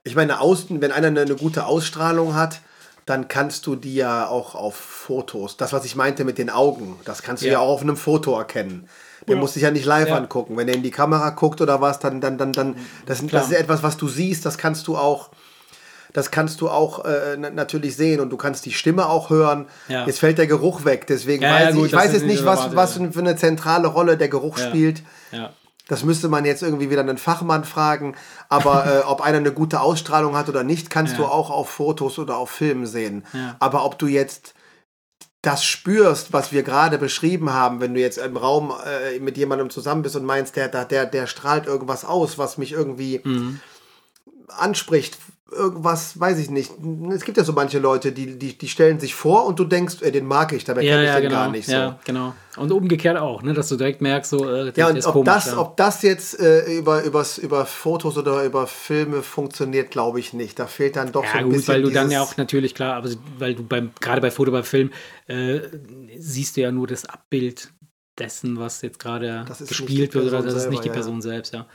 Ich meine, außen, wenn einer eine, eine gute Ausstrahlung hat, dann kannst du die ja auch auf Fotos, das, was ich meinte mit den Augen, das kannst du ja, ja auch auf einem Foto erkennen. Der ja. muss sich ja nicht live ja. angucken. Wenn er in die Kamera guckt oder was, dann, dann, dann, dann, das, das ist etwas, was du siehst, das kannst du auch das kannst du auch äh, natürlich sehen und du kannst die Stimme auch hören. Ja. Jetzt fällt der Geruch weg, deswegen ja, weiß ja, gut, ich, ich weiß jetzt nicht, was, was für eine zentrale Rolle der Geruch spielt. Das müsste man jetzt irgendwie wieder einen Fachmann fragen. Aber äh, ob einer eine gute Ausstrahlung hat oder nicht, kannst du auch auf Fotos oder auf Filmen sehen. Aber ob du jetzt das spürst, was wir gerade beschrieben haben, wenn du jetzt im Raum äh, mit jemandem zusammen bist und meinst, der, der, der strahlt irgendwas aus, was mich irgendwie mhm. anspricht, irgendwas, weiß ich nicht. Es gibt ja so manche Leute, die, die, die stellen sich vor und du denkst, äh, den mag ich, dabei ja, kenne ich ja, den genau. gar nicht so. Ja, genau. Und umgekehrt auch, ne, dass du direkt merkst, so, äh, ja, und ob, komisch, das, ja. ob das jetzt äh, über, übers, über Fotos oder über Filme funktioniert, glaube ich nicht. Da fehlt dann doch ja, so ein gut, bisschen. Weil du dann ja auch natürlich, klar, aber weil du beim, gerade bei Foto, bei Film, äh, siehst du ja nur das Abbild dessen, was jetzt gerade gespielt wird, oder das ist nicht die Person selbst, ja.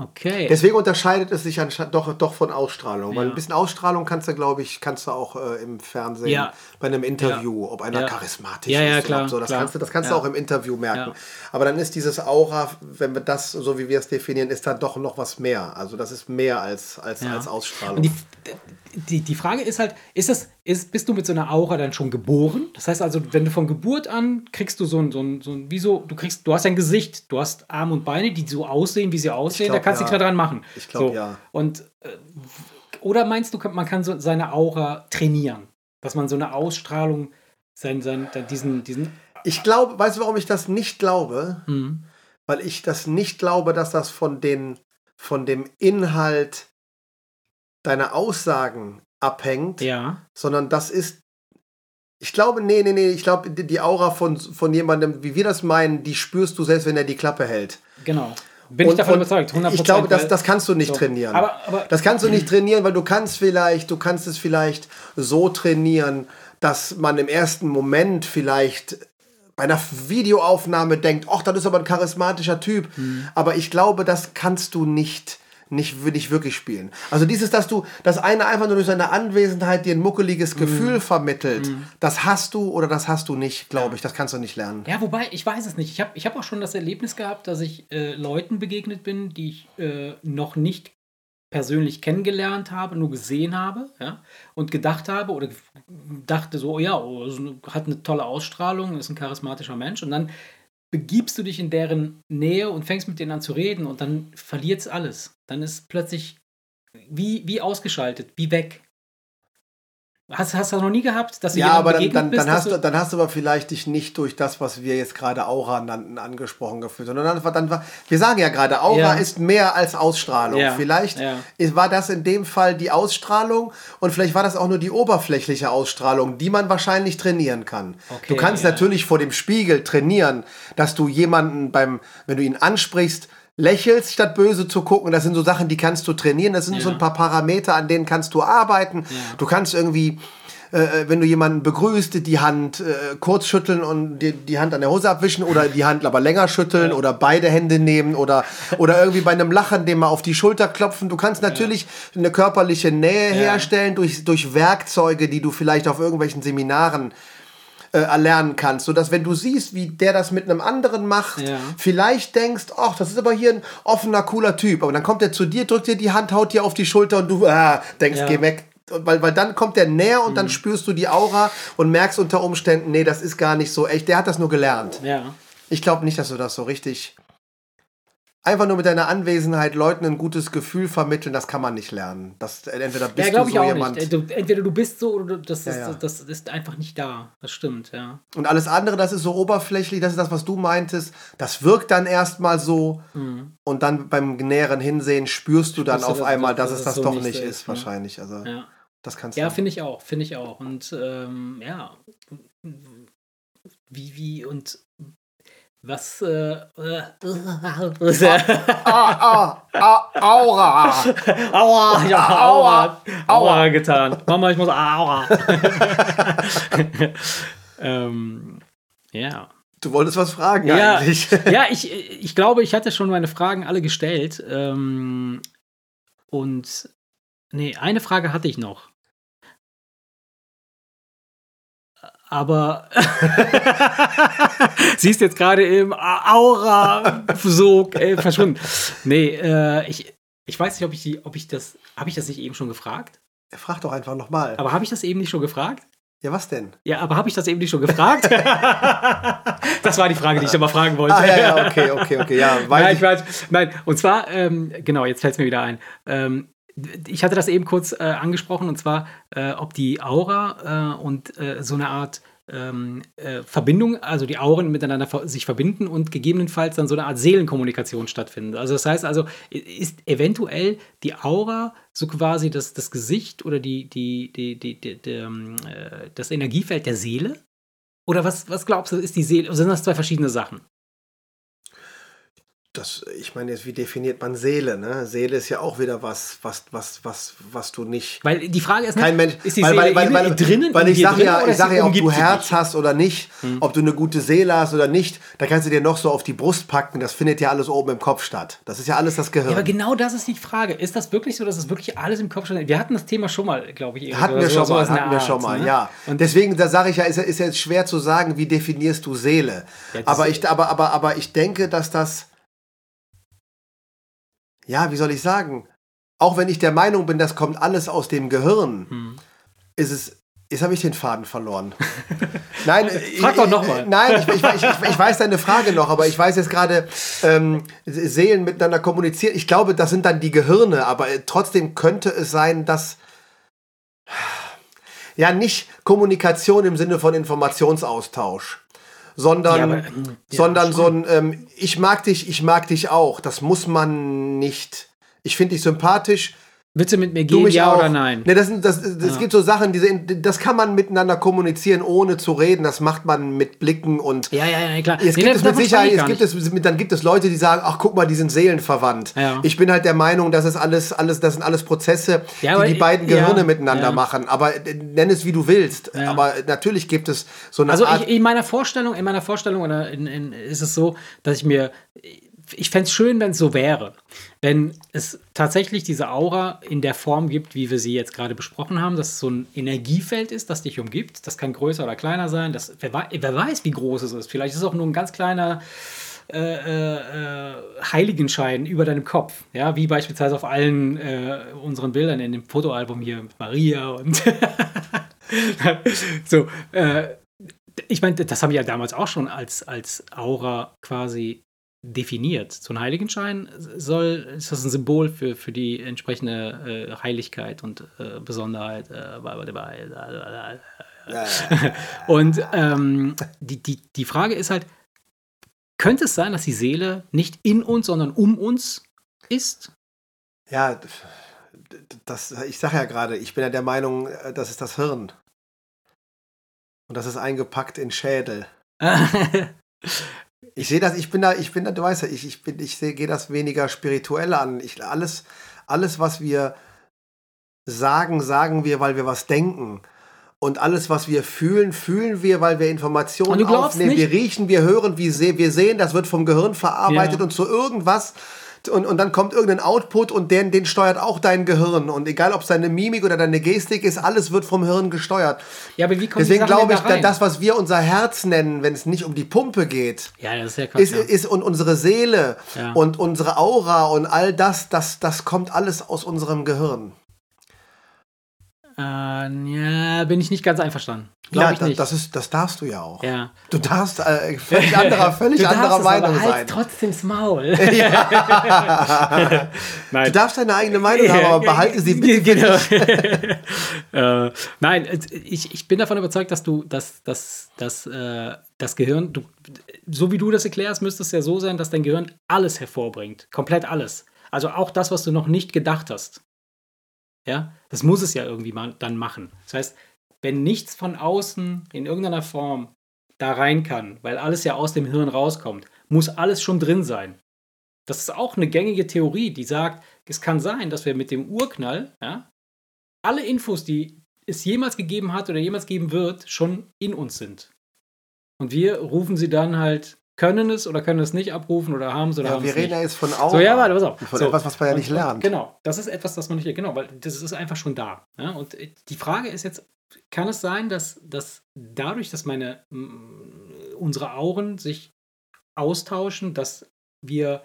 Okay. Deswegen unterscheidet es sich anscheinend doch, doch von Ausstrahlung. Weil Ja. ein bisschen Ausstrahlung kannst du, glaube ich, kannst du auch äh, im Fernsehen Ja. bei einem Interview, ob einer Ja. charismatisch Ja, ja, ist klar, so. Das klar. kannst du, das kannst Ja. du auch im Interview merken. Ja. Aber dann ist dieses Aura, wenn wir das, so wie wir es definieren, ist dann doch noch was mehr. Also das ist mehr als, als, Ja. als Ausstrahlung. Und die, die, die Frage ist halt, ist das, ist, bist du mit so einer Aura dann schon geboren? Das heißt also, wenn du von Geburt an kriegst du so ein, so ein, so ein wie so, du kriegst, du hast ein Gesicht, du hast Arme und Beine, die so aussehen, wie sie aussehen, glaub, da kannst du ja. nichts mehr dran machen. Ich glaub, so. ja. Und äh, oder meinst du, man kann so seine Aura trainieren? Dass man so eine Ausstrahlung, sein, sein, diesen, diesen Ich glaube, weißt du, warum ich das nicht glaube? Mhm. Weil ich das nicht glaube, dass das von, den, von dem Inhalt deiner Aussagen abhängt, Ja. sondern das ist. Ich glaube, nee, nee, nee, ich glaube, die, Aura von, von jemandem, wie wir das meinen, die spürst du selbst, wenn er die Klappe hält. Genau. Bin ich davon überzeugt, 100%. Ich glaube, das, das kannst du nicht so. trainieren. Aber, aber Das kannst du nicht trainieren, weil du kannst vielleicht, du kannst es vielleicht so trainieren, dass man im ersten Moment vielleicht bei einer Videoaufnahme denkt, ach, das ist aber ein charismatischer Typ. Aber ich glaube, das kannst du nicht, nicht, nicht wirklich spielen. Also dieses, dass du, dass einer einfach nur durch seine Anwesenheit dir ein muckeliges Gefühl vermittelt, das hast du oder das hast du nicht, glaube ich. Das kannst du nicht lernen. Ja, wobei, ich weiß es nicht. Ich habe ich hab auch schon das Erlebnis gehabt, dass ich äh, Leuten begegnet bin, die ich äh, noch nicht persönlich kennengelernt habe, nur gesehen habe, ja, und gedacht habe oder dachte so, ja, oh, ist eine- hat eine tolle Ausstrahlung, ist ein charismatischer Mensch und dann begibst du dich in deren Nähe und fängst mit denen an zu reden und dann verliert es alles. Dann ist plötzlich wie, wie ausgeschaltet, wie weg. Hast, hast du das noch nie gehabt, dass du Ja, aber dann, dann, bist, dann, hast du, dann hast du aber vielleicht dich nicht durch das, was wir jetzt gerade Aura nannten, angesprochen gefühlt. Sondern dann, war- dann war, wir sagen ja gerade, Aura Ja. ist mehr als Ausstrahlung. Ja, Vielleicht ja. war das in dem Fall die Ausstrahlung und vielleicht war das auch nur die oberflächliche Ausstrahlung, die man wahrscheinlich trainieren kann. Okay, du kannst natürlich vor dem Spiegel trainieren, dass du jemanden beim, wenn du ihn ansprichst, lächelst, statt böse zu gucken. Das sind so Sachen, die kannst du trainieren. Das sind Ja. so ein paar Parameter, an denen kannst du arbeiten. Du kannst irgendwie äh, wenn du jemanden begrüßt, die Hand äh, kurz schütteln und die, die Hand an der Hose abwischen oder die Hand aber länger schütteln oder beide Hände nehmen oder, oder irgendwie bei einem Lachen dem mal auf die Schulter klopfen. Du kannst natürlich eine körperliche Nähe herstellen durch, durch Werkzeuge, die du vielleicht auf irgendwelchen Seminaren äh, erlernen kannst, sodass wenn du siehst, wie der das mit einem anderen macht, Ja. vielleicht denkst, ach, das ist aber hier ein offener, cooler Typ. Aber dann kommt er zu dir, drückt dir die Hand, haut dir auf die Schulter und du ah, denkst, Ja. geh weg. Weil, weil dann kommt der näher und Mhm. dann spürst du die Aura und merkst unter Umständen, nee, das ist gar nicht so echt. Der hat das nur gelernt. Ja. Ich glaube nicht, dass du das so richtig. Einfach nur mit deiner Anwesenheit Leuten ein gutes Gefühl vermitteln, das kann man nicht lernen. Das, entweder bist Ja, du so jemand. nicht. Du, entweder du bist so oder du- das, Ja, ist, ja. das ist einfach nicht da. Das stimmt, ja. Und alles andere, das ist so oberflächlich, das ist das, was du meintest. Das wirkt dann erstmal so und dann beim näheren Hinsehen spürst du dann Mhm. Spürst du, auf dass- einmal, dass dass, es es das so doch nicht ist, ist, ne? wahrscheinlich. Also Ja, das kannst ja du. finde ich auch, finde ich auch. Und ähm, ja, wie, wie und was äh, äh, Ah, ah, ah, Aura! Aua, ich hab Aua, Aua, Aua Aua. getan. Mama, ich muss Aua. ähm, ja. Du wolltest was fragen Ja, eigentlich. ja ich, ich glaube, ich hatte schon meine Fragen alle gestellt. Ähm, und nee, eine Frage hatte ich noch. Aber sie ist jetzt gerade im Aura-Sog äh, verschwunden. Nee, äh, ich, ich weiß nicht, ob ich, die, ob ich das. Habe ich das nicht eben schon gefragt? Frag doch einfach nochmal. Aber habe ich das eben nicht schon gefragt? Ja, was denn? Ja, aber habe ich das eben nicht schon gefragt? das war die Frage, die ich immer fragen wollte. Ah, ja, ja, okay, okay, okay. Ja, weiß Nein, ich, ich weiß, nein, und zwar, ähm, genau, jetzt fällt es mir wieder ein. Ähm, ich hatte das eben kurz äh, angesprochen, und zwar, äh, ob die Aura äh, und äh, so eine Art ähm, äh, Verbindung, also die Auren miteinander ver sich verbinden und gegebenenfalls dann so eine Art Seelenkommunikation stattfindet. Also das heißt also, ist eventuell die Aura so quasi das, das Gesicht oder die, die, die, die, die, die, ähm, äh, das Energiefeld der Seele? Oder was, was glaubst du, ist die Seele? Sind das zwei verschiedene Sachen? Das, ich meine jetzt, wie definiert man Seele? Ne? Seele ist ja auch wieder was, was, was, was, was du nicht. Weil die Frage ist, Kein ne, Mensch, ist die weil, Seele weil, weil, weil, drinnen weil ich sage ja, ich sage ja, ob du Herz hast oder nicht, ob du eine gute Seele hast oder nicht, da kannst du dir noch so auf die Brust packen. Das findet ja alles oben im Kopf statt. Das ist ja alles das Gehirn. Ja, aber genau das ist die Frage. Ist das wirklich so, dass es wirklich alles im Kopf steht? Wir hatten das Thema schon mal, glaube ich. Hatten wir so- schon mal, in der hatten wir Art, schon mal, ne? ja. Und Deswegen, da sage ich ja, ist, ist jetzt schwer zu sagen, wie definierst du Seele. Ja, aber, ich, aber, aber, aber ich denke, dass das, ja, wie soll ich sagen, auch wenn ich der Meinung bin, das kommt alles aus dem Gehirn, Hm. ist es, jetzt habe ich den Faden verloren. Nein, Frag doch noch mal. Nein, ich, ich, ich, ich, weiß deine Frage noch, aber ich weiß jetzt gerade, ähm, Seelen miteinander kommunizieren. Ich glaube, das sind dann die Gehirne, aber trotzdem könnte es sein, dass ja nicht Kommunikation im Sinne von Informationsaustausch, sondern, Ja, aber, ähm, ja, sondern so ein ähm, Ich mag dich, ich mag dich auch. Das muss man nicht. Ich finde dich sympathisch. Willst du mit mir gehen, ja auch. oder nein? Ne, das sind, das, das gibt so Sachen, diese, das kann man miteinander kommunizieren, ohne zu reden. Das macht man mit Blicken und Ja, ja, ja, klar. es Nee, gibt das- es mit Sicherheit, es gibt nicht. es, dann gibt es Leute, die sagen, ach guck mal, die sind seelenverwandt. Ja. Ich bin halt der Meinung, das ist alles, alles, das sind alles Prozesse, Ja, die die beiden ja, Gehirne miteinander ja. machen. Aber nenn es wie du willst. Ja. Aber natürlich gibt es so eine Also Art. ich, in meiner Vorstellung, in meiner Vorstellung oder in, in, ist es so, dass ich mir, ich fände es schön, wenn es so wäre. Wenn es tatsächlich diese Aura in der Form gibt, wie wir sie jetzt gerade besprochen haben, dass es so ein Energiefeld ist, das dich umgibt. Das kann größer oder kleiner sein. Das, wer, wer weiß, wie groß es ist. Vielleicht ist es auch nur ein ganz kleiner äh, äh, Heiligenschein über deinem Kopf. Ja, wie beispielsweise auf allen äh, unseren Bildern in dem Fotoalbum hier mit Maria und so. Äh, ich meine, das habe ich ja damals auch schon als, als Aura quasi definiert. So ein Heiligenschein soll, ist das ein Symbol für, für die entsprechende äh, Heiligkeit und äh, Besonderheit. Äh, und ähm, die, die, die Frage ist halt, könnte es sein, dass die Seele nicht in uns, sondern um uns ist? ja, das, ich sage ja gerade, ich bin ja der Meinung, äh, das ist das Hirn. Und das ist eingepackt in Schädel. Ich sehe das, ich bin da, ich bin da, du weißt ja, ich, ich bin, ich sehe, gehe das weniger spirituell an. Ich, alles, alles, was wir sagen, sagen wir, weil wir was denken. Und alles, was wir fühlen, fühlen wir, weil wir Informationen aufnehmen. nicht- Wir riechen, wir hören, wir, se wir sehen, das wird vom Gehirn verarbeitet Ja. und zu irgendwas. Und, und dann kommt irgendein Output und den, den steuert auch dein Gehirn. Und egal, ob es deine Mimik oder deine Gestik ist, alles wird vom Hirn gesteuert. ja, aber wie kommt Deswegen glaube ich, da das, was wir unser Herz nennen, wenn es nicht um die Pumpe geht, ja, das ist ja Quatsch. ist, ja. ist und unsere Seele Ja. und unsere Aura und all das, das, das kommt alles aus unserem Gehirn. Äh, ja, bin ich nicht ganz einverstanden. Glaube ich da- nicht. Das, ist, das darfst du ja auch. ja. Du darfst äh, völlig anderer, völlig Du darfst anderer es, Meinung aber halt sein. trotzdem's Maul. Du Nein. darfst deine eigene Meinung haben, aber behalte sie bitte. Genau. äh, nein, ich, ich bin davon überzeugt, dass du, dass, dass, dass äh, das Gehirn, du, so wie du das erklärst, müsste es ja so sein, dass dein Gehirn alles hervorbringt. Komplett alles. Also auch das, was du noch nicht gedacht hast. Ja, das muss es ja irgendwie mal dann machen. Das heißt, wenn nichts von außen in irgendeiner Form da rein kann, weil alles ja aus dem Hirn rauskommt, muss alles schon drin sein. Das ist auch eine gängige Theorie, die sagt, es kann sein, dass wir mit dem Urknall ja, alle Infos, die es jemals gegeben hat oder jemals geben wird, schon in uns sind. Und wir rufen sie dann halt, können es oder können es nicht abrufen oder haben es oder Ja, haben wir es reden nicht. ja jetzt von Aura. So, ja, warte, pass auf. Von so. etwas, was man ja nicht und lernt. Genau, das ist etwas, das man nicht, genau, weil das ist einfach schon da. Ja? Und die Frage ist jetzt, kann es sein, dass, dass dadurch, dass meine, unsere Auren sich austauschen, dass wir,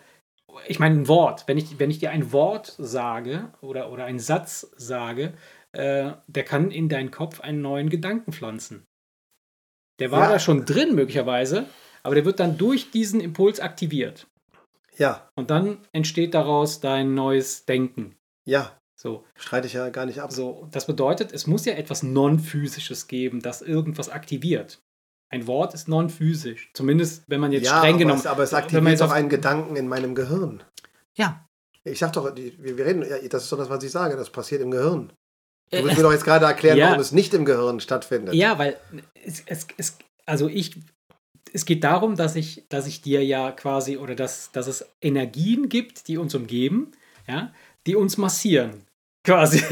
ich meine, ein Wort, wenn ich, wenn ich dir ein Wort sage oder, oder einen Satz sage, äh, der kann in deinen Kopf einen neuen Gedanken pflanzen. Der war Ja. da schon drin möglicherweise, aber der wird dann durch diesen Impuls aktiviert. Ja, Und dann entsteht daraus dein neues Denken. ja, So, streite ich ja gar nicht ab. so, das bedeutet, es muss ja etwas Non-Physisches geben, das irgendwas aktiviert. Ein Wort ist non-physisch. Zumindest, wenn man jetzt ja, streng aber genommen. es, aber es wenn man aktiviert jetzt auch einen Gedanken in meinem Gehirn. Ja. Ich sag doch, wir reden, das ist doch das, was ich sage, das passiert im Gehirn. Du Äh, willst mir doch jetzt gerade erklären, ja. warum es nicht im Gehirn stattfindet. Ja, weil es, es, es, also ich es geht darum, dass ich, dass ich dir ja quasi, oder dass, dass es Energien gibt, die uns umgeben, ja, die uns massieren. Quasi.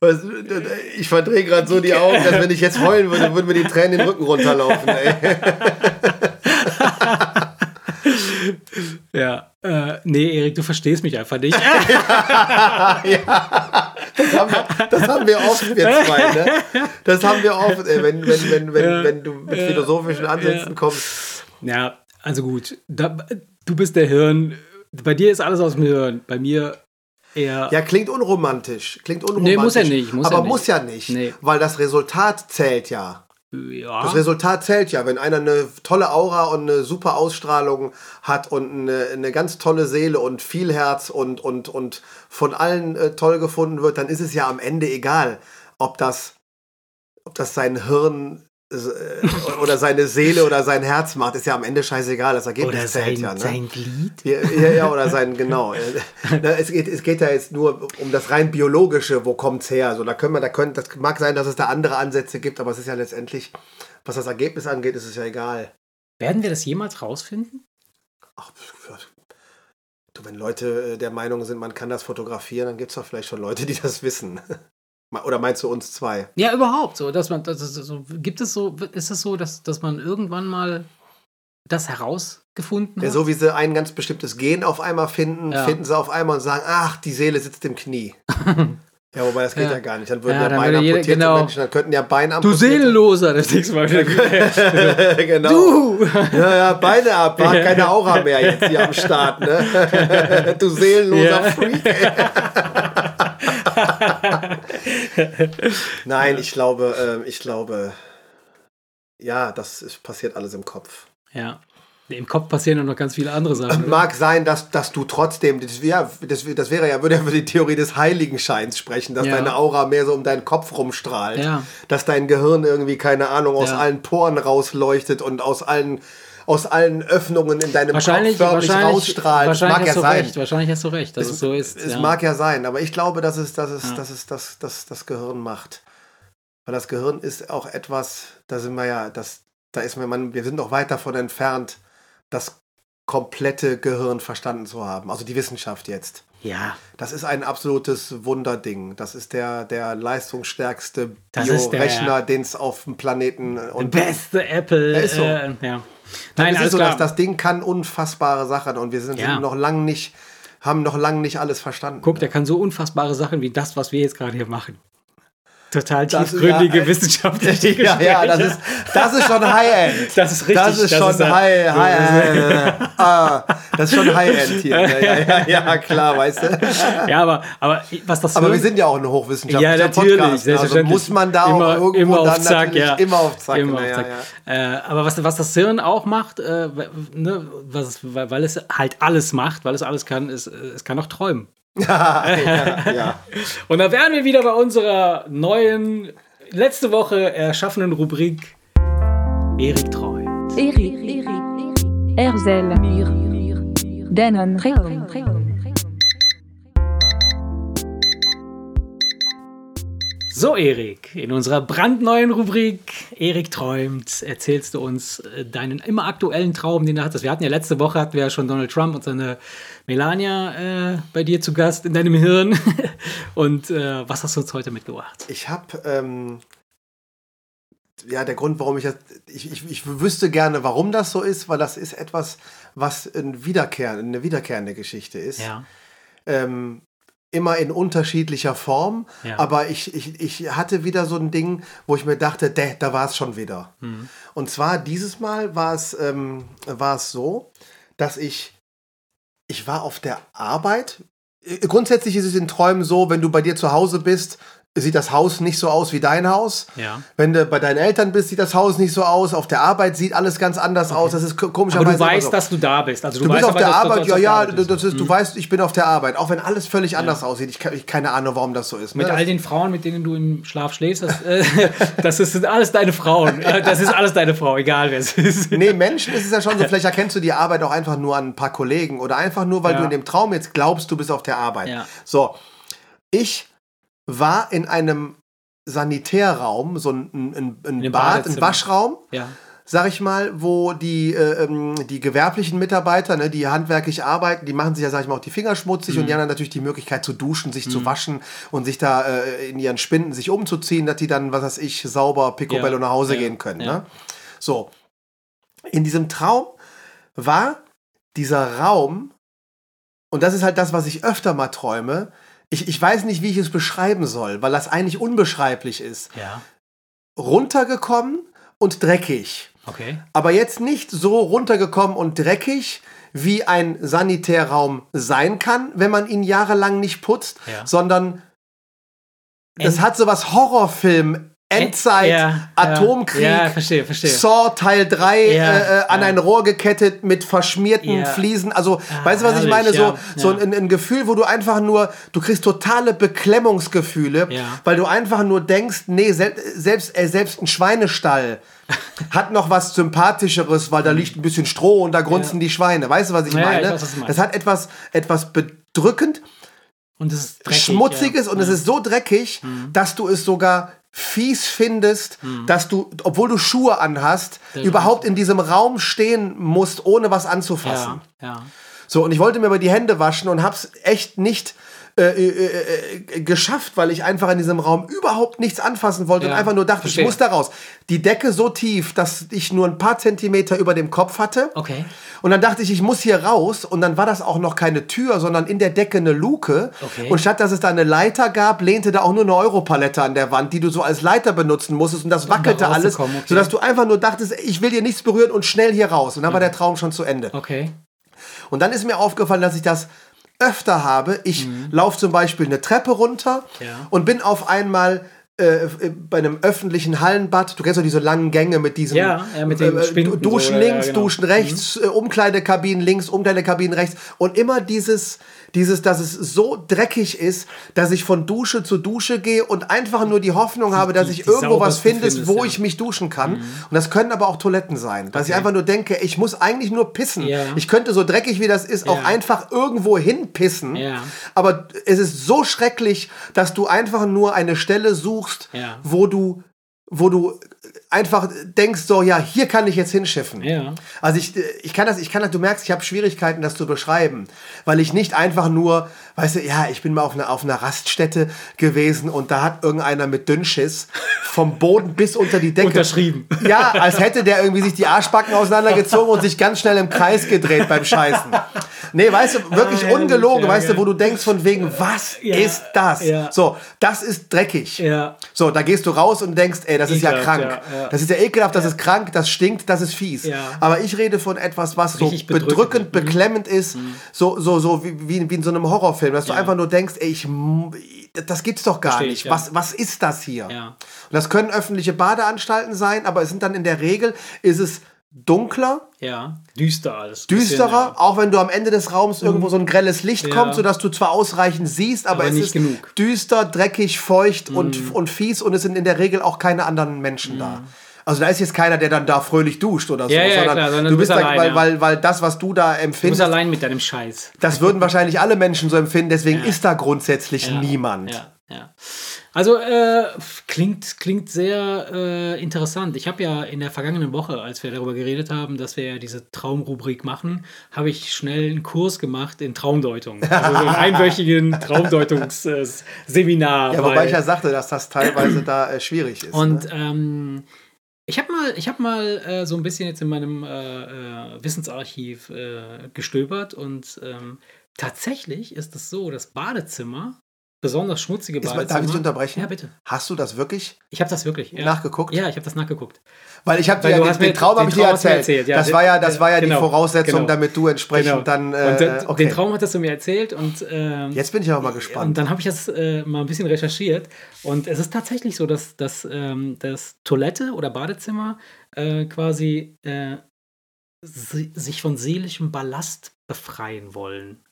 Was, ich verdrehe gerade so die Augen, dass wenn ich jetzt heulen würde, würden mir die Tränen den Rücken runterlaufen. Ey. Ja. Äh, nee, Erik, du verstehst mich einfach nicht. ja, das haben, wir, das haben wir oft, wir zwei, ne? Das haben wir oft, ey, wenn, wenn, wenn, wenn, Ja. wenn du mit Ja. philosophischen Ansätzen Ja. kommst. Ja, also gut. Da, du bist der Hirn. Bei dir ist alles aus dem Hirn. Bei mir eher. Ja, klingt unromantisch. Klingt unromantisch. Nee, muss ja nicht, muss aber ja nicht. muss ja nicht. Nee. Weil das Resultat zählt ja. Ja. Das Resultat zählt ja, wenn einer eine tolle Aura und eine super Ausstrahlung hat und eine, eine ganz tolle Seele und viel Herz und, und, und von allen äh, toll gefunden wird, dann ist es ja am Ende egal, ob das, ob das sein Hirn oder seine Seele oder sein Herz macht, ist ja am Ende scheißegal. Das Ergebnis Oder zählt sein, ja. Ne? sein Glied. Ja, ja, ja, oder sein, genau. Äh, es, geht, es geht ja jetzt nur um das rein biologische, wo kommt's her? So, da können wir, da können, das mag sein, dass es da andere Ansätze gibt, aber es ist ja letztendlich, was das Ergebnis angeht, ist es ja egal. Werden wir das jemals rausfinden? Ach, du, wenn Leute äh, der Meinung sind, man kann das fotografieren, dann gibt es doch vielleicht schon Leute, die das wissen. Oder meinst du uns zwei? Ja, überhaupt so, dass man, das ist so, gibt es so, ist es so, dass, dass man irgendwann mal das herausgefunden Ja, hat? so wie sie ein ganz bestimmtes Gen auf einmal finden, Ja. finden sie auf einmal und sagen, ach, die Seele sitzt im Knie. ja, wobei das geht ja, Ja. gar nicht. Dann würden Ja, dann jeder- amputierte genau. Menschen, dann könnten ja Beine du amputierte Seelenloser, das nächste Mal wieder. genau. Du! Ja, ja, Beine ab, Ja. keine Aura mehr jetzt hier am Start, ne? du seelenloser. Freak. Nein, ich glaube, ähm, ich glaube, ja, das ist, passiert alles im Kopf. Ja. Im Kopf passieren ja noch ganz viele andere Sachen. Mag sein, dass, dass du trotzdem, das, ja, das, das wäre ja, würde ja für die Theorie des Heiligenscheins sprechen, dass Ja. deine Aura mehr so um deinen Kopf rumstrahlt. Ja. Dass dein Gehirn irgendwie, keine Ahnung, aus Ja. allen Poren rausleuchtet und aus allen, aus allen Öffnungen in deinem Kopf förmlich. Das wahrscheinlich mag hast ja du sein. recht. Wahrscheinlich hast du recht, dass es, so ist. Es ja. mag ja sein, aber ich glaube, dass es, dass es, Ja. dass es das, das, das Gehirn macht. Weil das Gehirn ist auch etwas, da sind wir ja, das, da ist man, wir sind noch weit davon entfernt, das komplette Gehirn verstanden zu haben. Also die Wissenschaft jetzt. ja, Das ist ein absolutes Wunderding. Das ist der, der leistungsstärkste Biorechner, den es auf dem Planeten und beste Apple. Ist so. Äh, ja. Nein, es alles ist so, klar. dass das Ding kann unfassbare Sachen und wir sind, Ja. sind noch lang nicht, haben noch lange nicht alles verstanden. Guck, der kann so unfassbare Sachen wie das, was wir jetzt gerade hier machen. Total tiefgründige ja, wissenschaftliche Ja, ja, das Gespräche. ist, das ist schon High-End. Das ist richtig, Das ist schon ist ja- High, High, ah, Das ist schon High-End hier. Ja, ja, ja, klar, weißt du. Ja, aber, aber was das Aber Hirn- wir sind ja auch ein hochwissenschaftlicher Ja, natürlich, Podcast. Also muss man da Immer- auch irgendwo immer auf dann Zack, ja. immer auf Zack. Immer na, auf Zack. Äh, aber was, was das Hirn auch macht, äh, ne, was, weil weil es halt alles macht, weil es alles kann, ist, äh, es kann auch träumen. Ja, ja. Und da wären wir wieder bei unserer neuen, letzte Woche erschaffenen Rubrik Erik Treu. Erik, Erzel, Denon Reum. So, Erik, in unserer brandneuen Rubrik Erik träumt, erzählst du uns äh, deinen immer aktuellen Traum, den du hattest. Wir hatten ja letzte Woche hatten wir ja schon Donald Trump und seine Melania äh, bei dir zu Gast in deinem Hirn. Und äh, was hast du uns heute mitgebracht? Ich habe, ähm, ja, der Grund, warum ich das, ich, ich, ich wüsste gerne, warum das so ist, weil das ist etwas, was ein Wiederkehr, eine wiederkehrende Geschichte ist. Ja. Ähm, immer in unterschiedlicher Form, Ja. aber ich, ich, ich hatte wieder so ein Ding, wo ich mir dachte, däh, da war es schon wieder. Mhm. Und zwar dieses Mal war es, ähm, war es so, dass ich, ich war auf der Arbeit. Äh, Grundsätzlich ist es in Träumen so, wenn du bei dir zu Hause bist, sieht das Haus nicht so aus wie dein Haus. Ja. Wenn du bei deinen Eltern bist, sieht das Haus nicht so aus. Auf der Arbeit sieht alles ganz anders aus. Das ist ko- Aber komischerweise. du weißt, so. dass du da bist. Also du, Du bist weißt auf aber, der Arbeit, ja, du ja, das ist, du weißt, ich bin auf der Arbeit, auch wenn alles völlig anders aussieht. Ich, ich keine Ahnung, warum das so ist. Mit ne? all den Frauen, mit denen du im Schlaf schläfst, das, äh, das ist- sind alles deine Frauen. Äh, Das ist alles deine Frau, egal wer es ist. Nee, Menschen ist es ja schon so, vielleicht erkennst du die Arbeit auch einfach nur an ein paar Kollegen oder einfach nur, weil Ja. du in dem Traum jetzt glaubst, du bist auf der Arbeit. Ja. So, ich war in einem Sanitärraum, so ein, ein, ein Bad, ein. Waschraum, Ja. sag ich mal, wo die, äh, ähm, die gewerblichen Mitarbeiter, ne, die handwerklich arbeiten, die machen sich ja, sag ich mal, auch die Finger schmutzig Mhm. und die haben dann natürlich die Möglichkeit zu duschen, sich zu waschen und sich da äh, in ihren Spinden sich umzuziehen, dass die dann, was weiß ich, sauber picobello Ja. nach Hause Ja. gehen können. Ja. Ne? So. In diesem Traum war dieser Raum, und das ist halt das, was ich öfter mal träume, ich, ich weiß nicht, wie ich es beschreiben soll, weil das eigentlich unbeschreiblich ist. Ja. Runtergekommen und dreckig Okay. aber jetzt nicht so runtergekommen und dreckig, wie ein Sanitärraum sein kann, wenn man ihn jahrelang nicht putzt, Ja. sondern das End- hat sowas Horrorfilm, Endzeit, Ja, Atomkrieg, Ja, verstehe, verstehe. Saw Teil 3 Ja, äh, äh, an ein Rohr gekettet mit verschmierten. Fliesen. Also, Ah, weißt du, was ich meine? So, so ein, ein Gefühl, wo du einfach nur, du kriegst totale Beklemmungsgefühle, weil du einfach nur denkst, nee, sel selbst, äh, selbst ein Schweinestall hat noch was Sympathischeres, weil da liegt ein bisschen Stroh und da grunzen die Schweine. Weißt du, was ich meine? ich weiß, was das hat etwas, etwas bedrückend, Und es ist dreckig, Schmutziges ja. und es ist so dreckig, Mhm. dass du es sogar fies findest, dass du, obwohl du Schuhe anhast, Das überhaupt in diesem Raum stehen musst, ohne was anzufassen. Ja, ja. So, und ich wollte mir aber die Hände waschen und hab's echt nicht äh, äh, äh, geschafft, weil ich einfach in diesem Raum überhaupt nichts anfassen wollte Ja, und einfach nur dachte, verstehe. ich muss da raus. Die Decke so tief, dass ich nur ein paar Zentimeter über dem Kopf hatte. Okay. Und dann dachte ich, ich muss hier raus. Und dann war das auch noch keine Tür, sondern in der Decke eine Luke. Okay. Und statt dass es da eine Leiter gab, lehnte da auch nur eine Europalette an der Wand, die du so als Leiter benutzen musstest. Und das wackelte alles, rauszukommen, okay. sodass du einfach nur dachtest, ich will dir nichts berühren und schnell hier raus. Und dann war der Traum schon zu Ende. Okay. Und dann ist mir aufgefallen, dass ich das öfter habe. Ich laufe zum Beispiel eine Treppe runter Mhm. Ja. und bin auf einmal äh, bei einem öffentlichen Hallenbad. Du kennst doch diese langen Gänge mit diesem Ja, ja, mit äh, Spinden Duschen so, links, ja, genau. Duschen rechts, äh, Umkleidekabinen links, Umkleidekabinen rechts und immer dieses dieses, dass es so dreckig ist, dass ich von Dusche zu Dusche gehe und einfach nur die Hoffnung habe, dass ich die irgendwo was finde, findest, wo ja. Mhm. ich mich duschen kann. Und das können aber auch Toiletten sein. Dass ich Okay. einfach nur denke, ich muss eigentlich nur pissen. Ja. Ich könnte so dreckig wie das ist, auch Ja. einfach irgendwo hinpissen. Aber es ist so schrecklich, dass du einfach nur eine Stelle suchst, wo du wo du einfach denkst so, ja, hier kann ich jetzt hinschiffen. Ja. Also ich, ich kann das, ich kann das, du merkst, ich habe Schwierigkeiten, das zu beschreiben, weil ich nicht einfach nur, weißt du, ja, ich bin mal auf einer, auf einer Raststätte gewesen und da hat irgendeiner mit Dünnschiss vom Boden bis unter die Decke Unterschrieben. Ja, als hätte der irgendwie sich die Arschbacken auseinandergezogen und sich ganz schnell im Kreis gedreht beim Scheißen. Nee, weißt du, wirklich Ah, ungelogen, ja, weißt du, ja. wo du denkst von wegen, was ist das? So, das ist dreckig. Ja. So, da gehst du raus und denkst, ey, das ist ja Ekelhaft, krank. ja, ja. Das ist ja ekelhaft, das ist krank, das stinkt, das ist fies. Ja. Aber ich rede von etwas, was so Richtig bedrückend, bedrückend. Mhm. beklemmend ist, so, so, so wie, wie, wie in so einem Horrorfilm, dass du einfach nur denkst, ey, ich, das gibt's doch gar Versteh ich, nicht. ja. Was, was ist das hier? Ja. Und das können öffentliche Badeanstalten sein, aber es sind dann in der Regel, ist es dunkler, Ja. Düster alles. düsterer, Bisschen, ja. auch wenn du am Ende des Raums irgendwo so ein grelles Licht Ja. kommt, sodass du zwar ausreichend siehst, aber, Aber es ist genug. Mhm. düster, dreckig, feucht und, und fies und es sind in der Regel auch keine anderen Menschen da. Also da ist jetzt keiner, der dann da fröhlich duscht oder so, Ja, sondern, klar, sondern du bist da, allein, weil, ja. weil, weil das, was du da Du bist empfindest, allein mit deinem Scheiß. das würden wahrscheinlich alle Menschen so empfinden, deswegen ist da grundsätzlich niemand. Ja. Also äh, klingt, klingt sehr äh, interessant. Ich habe ja in der vergangenen Woche, als wir darüber geredet haben, dass wir ja diese Traumrubrik machen, habe ich schnell einen Kurs gemacht in Traumdeutung. Also so einen einwöchigen Traumdeutungsseminar. Ja, wobei ich ja sagte, dass das teilweise da äh, schwierig ist. Und ne? ähm, ich habe mal, ich hab mal äh, so ein bisschen jetzt in meinem äh, äh, Wissensarchiv gestöbert und ähm, tatsächlich ist es so, dass Badezimmer, besonders schmutzige Ist Badezimmer. darf ich dich unterbrechen? Ja, bitte. Hast du das wirklich Ich habe das wirklich ja. nachgeguckt? Ja, ich habe das nachgeguckt. Weil ich habe dir ja, den, den Traum den habe ich dir Traum erzählt. erzählt, ja. das war ja, das war ja Genau, die Voraussetzung, genau. damit du entsprechend dann. Äh, und den, okay. den Traum hattest du mir erzählt und ähm, Jetzt bin ich aber mal Und gespannt. dann habe ich das äh, mal ein bisschen recherchiert. Und es ist tatsächlich so, dass, dass, ähm, dass Toilette oder Badezimmer äh, quasi äh, si- sich von seelischem Ballast befreien wollen.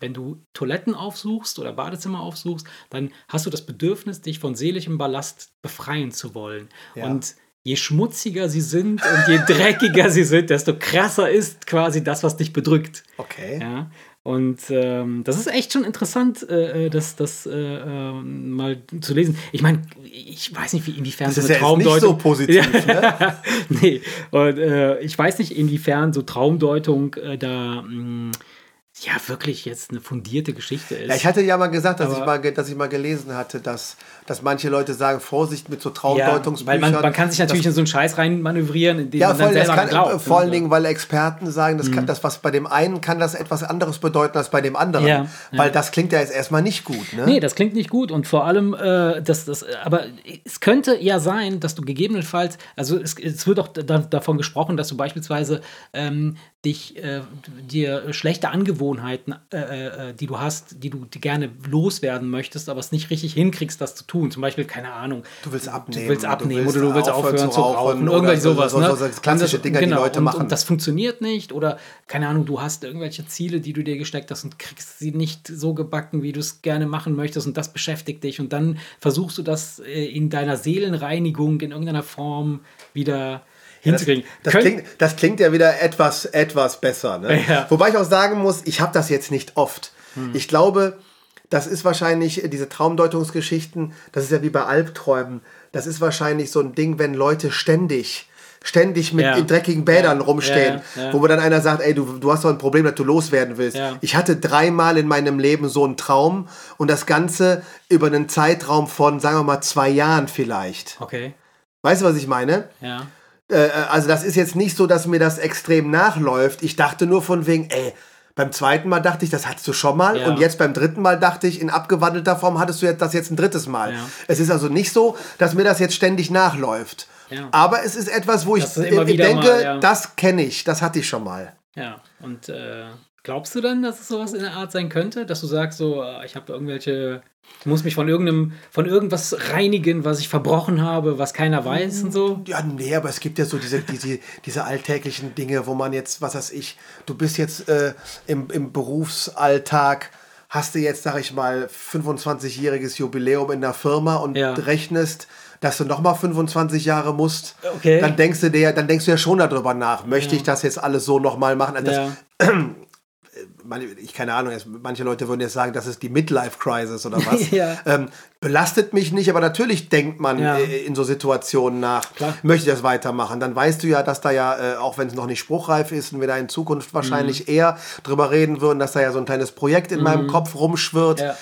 Wenn du Toiletten aufsuchst oder Badezimmer aufsuchst, dann hast du das Bedürfnis, dich von seelischem Ballast befreien zu wollen. Ja. Und je schmutziger sie sind und je dreckiger sie sind, desto krasser ist quasi das, was dich bedrückt. okay. Ja. Und ähm, das ist echt schon interessant, äh, äh, das, das äh, ähm, mal zu lesen. Ich meine, ich weiß nicht, wie inwiefern Das so ist eine ja jetzt nicht so Traumdeutung. positiv, ne? nee, und äh, ich weiß nicht, inwiefern so Traumdeutung äh, da mh, ja wirklich jetzt eine fundierte Geschichte ist. Ja, ich hatte ja mal gesagt, dass, Aber- ich mal, dass ich mal gelesen hatte, dass, dass manche Leute sagen, Vorsicht mit so ja, Traumdeutungsbüchern. weil man, man kann sich natürlich dass, in so einen Scheiß rein manövrieren, in den ja, man dann das selber kann, glaubt. vor allen ne? Dingen, weil Experten sagen, das, kann, das was bei dem einen kann das etwas anderes bedeuten als bei dem anderen. Ja, Weil das klingt ja jetzt erstmal nicht gut. Ne? Nee, das klingt nicht gut und vor allem, äh, das, das, aber es könnte ja sein, dass du gegebenenfalls, also es, es wird auch da, davon gesprochen, dass du beispielsweise ähm, dich, äh, dir schlechte Angewohnheiten, äh, äh, die du hast, die du die gerne loswerden möchtest, aber es nicht richtig hinkriegst, das zu tun. Zum Beispiel, keine Ahnung. Du willst abnehmen, Du willst abnehmen oder du willst aufhören zu rauchen Irgendwelche so- sowas. so- ne? so- so klassische Und Dinger, die Leute und, machen. Und das funktioniert nicht oder, keine Ahnung, du hast irgendwelche Ziele, die du dir gesteckt hast und kriegst sie nicht so gebacken, wie du es gerne machen möchtest und das beschäftigt dich und dann versuchst du das äh, in deiner Seelenreinigung in irgendeiner Form wieder Das, hinzukriegen. das, Könnt- klingt, das klingt ja wieder etwas, etwas besser. Ne? Ja. Wobei ich auch sagen muss, ich habe das jetzt nicht oft. Hm. Ich glaube, das ist wahrscheinlich, äh, diese Traumdeutungsgeschichten, das ist ja wie bei Albträumen, das ist wahrscheinlich so ein Ding, wenn Leute ständig ständig mit Ja. in dreckigen Bädern Ja. rumstehen, Ja, wo mir dann einer sagt, ey, du, du hast doch ein Problem, das du loswerden willst. Ja. Ich hatte dreimal in meinem Leben so einen Traum und das Ganze über einen Zeitraum von, sagen wir mal, zwei Jahren vielleicht. Okay, Weißt du, was ich meine? ja. Äh, also das ist jetzt nicht so, dass mir das extrem nachläuft. Ich dachte nur von wegen, ey, beim zweiten Mal dachte ich, das hattest du schon mal. Ja. Und jetzt beim dritten Mal dachte ich, in abgewandelter Form hattest du das jetzt ein drittes Mal. Ja. Es ist also nicht so, dass mir das jetzt ständig nachläuft. Ja. Aber es ist etwas, wo ich, Das ich wieder denke, mal, das kenne ich, das hatte ich schon mal. Ja, und äh, glaubst du dann, dass es sowas in der Art sein könnte, dass du sagst, so, äh, ich habe irgendwelche, ich muss mich von irgendeinem, von irgendwas reinigen, was ich verbrochen habe, was keiner weiß und so? Ja, nee, aber es gibt ja so diese, diese, diese alltäglichen Dinge, wo man jetzt, was weiß ich, du bist jetzt äh, im, im Berufsalltag, hast du jetzt, sag ich mal, 25-jähriges Jubiläum in der Firma und Ja. rechnest, dass du nochmal 25 Jahre musst, Okay. dann denkst du dir, dann denkst du ja schon darüber nach, möchte ich das jetzt alles so nochmal machen? Also das, Ja. meine- ich keine Ahnung, manche Leute würden jetzt sagen, das ist die Midlife-Crisis oder was. Ja. ähm, belastet mich nicht, aber natürlich denkt man Ja. äh, in so Situationen nach, Klar. möchte ich das weitermachen. Dann weißt du ja, dass da ja, äh, auch wenn es noch nicht spruchreif ist und wir da in Zukunft Mhm. wahrscheinlich eher drüber reden würden, dass da ja so ein kleines Projekt in meinem Kopf rumschwirrt, Ja.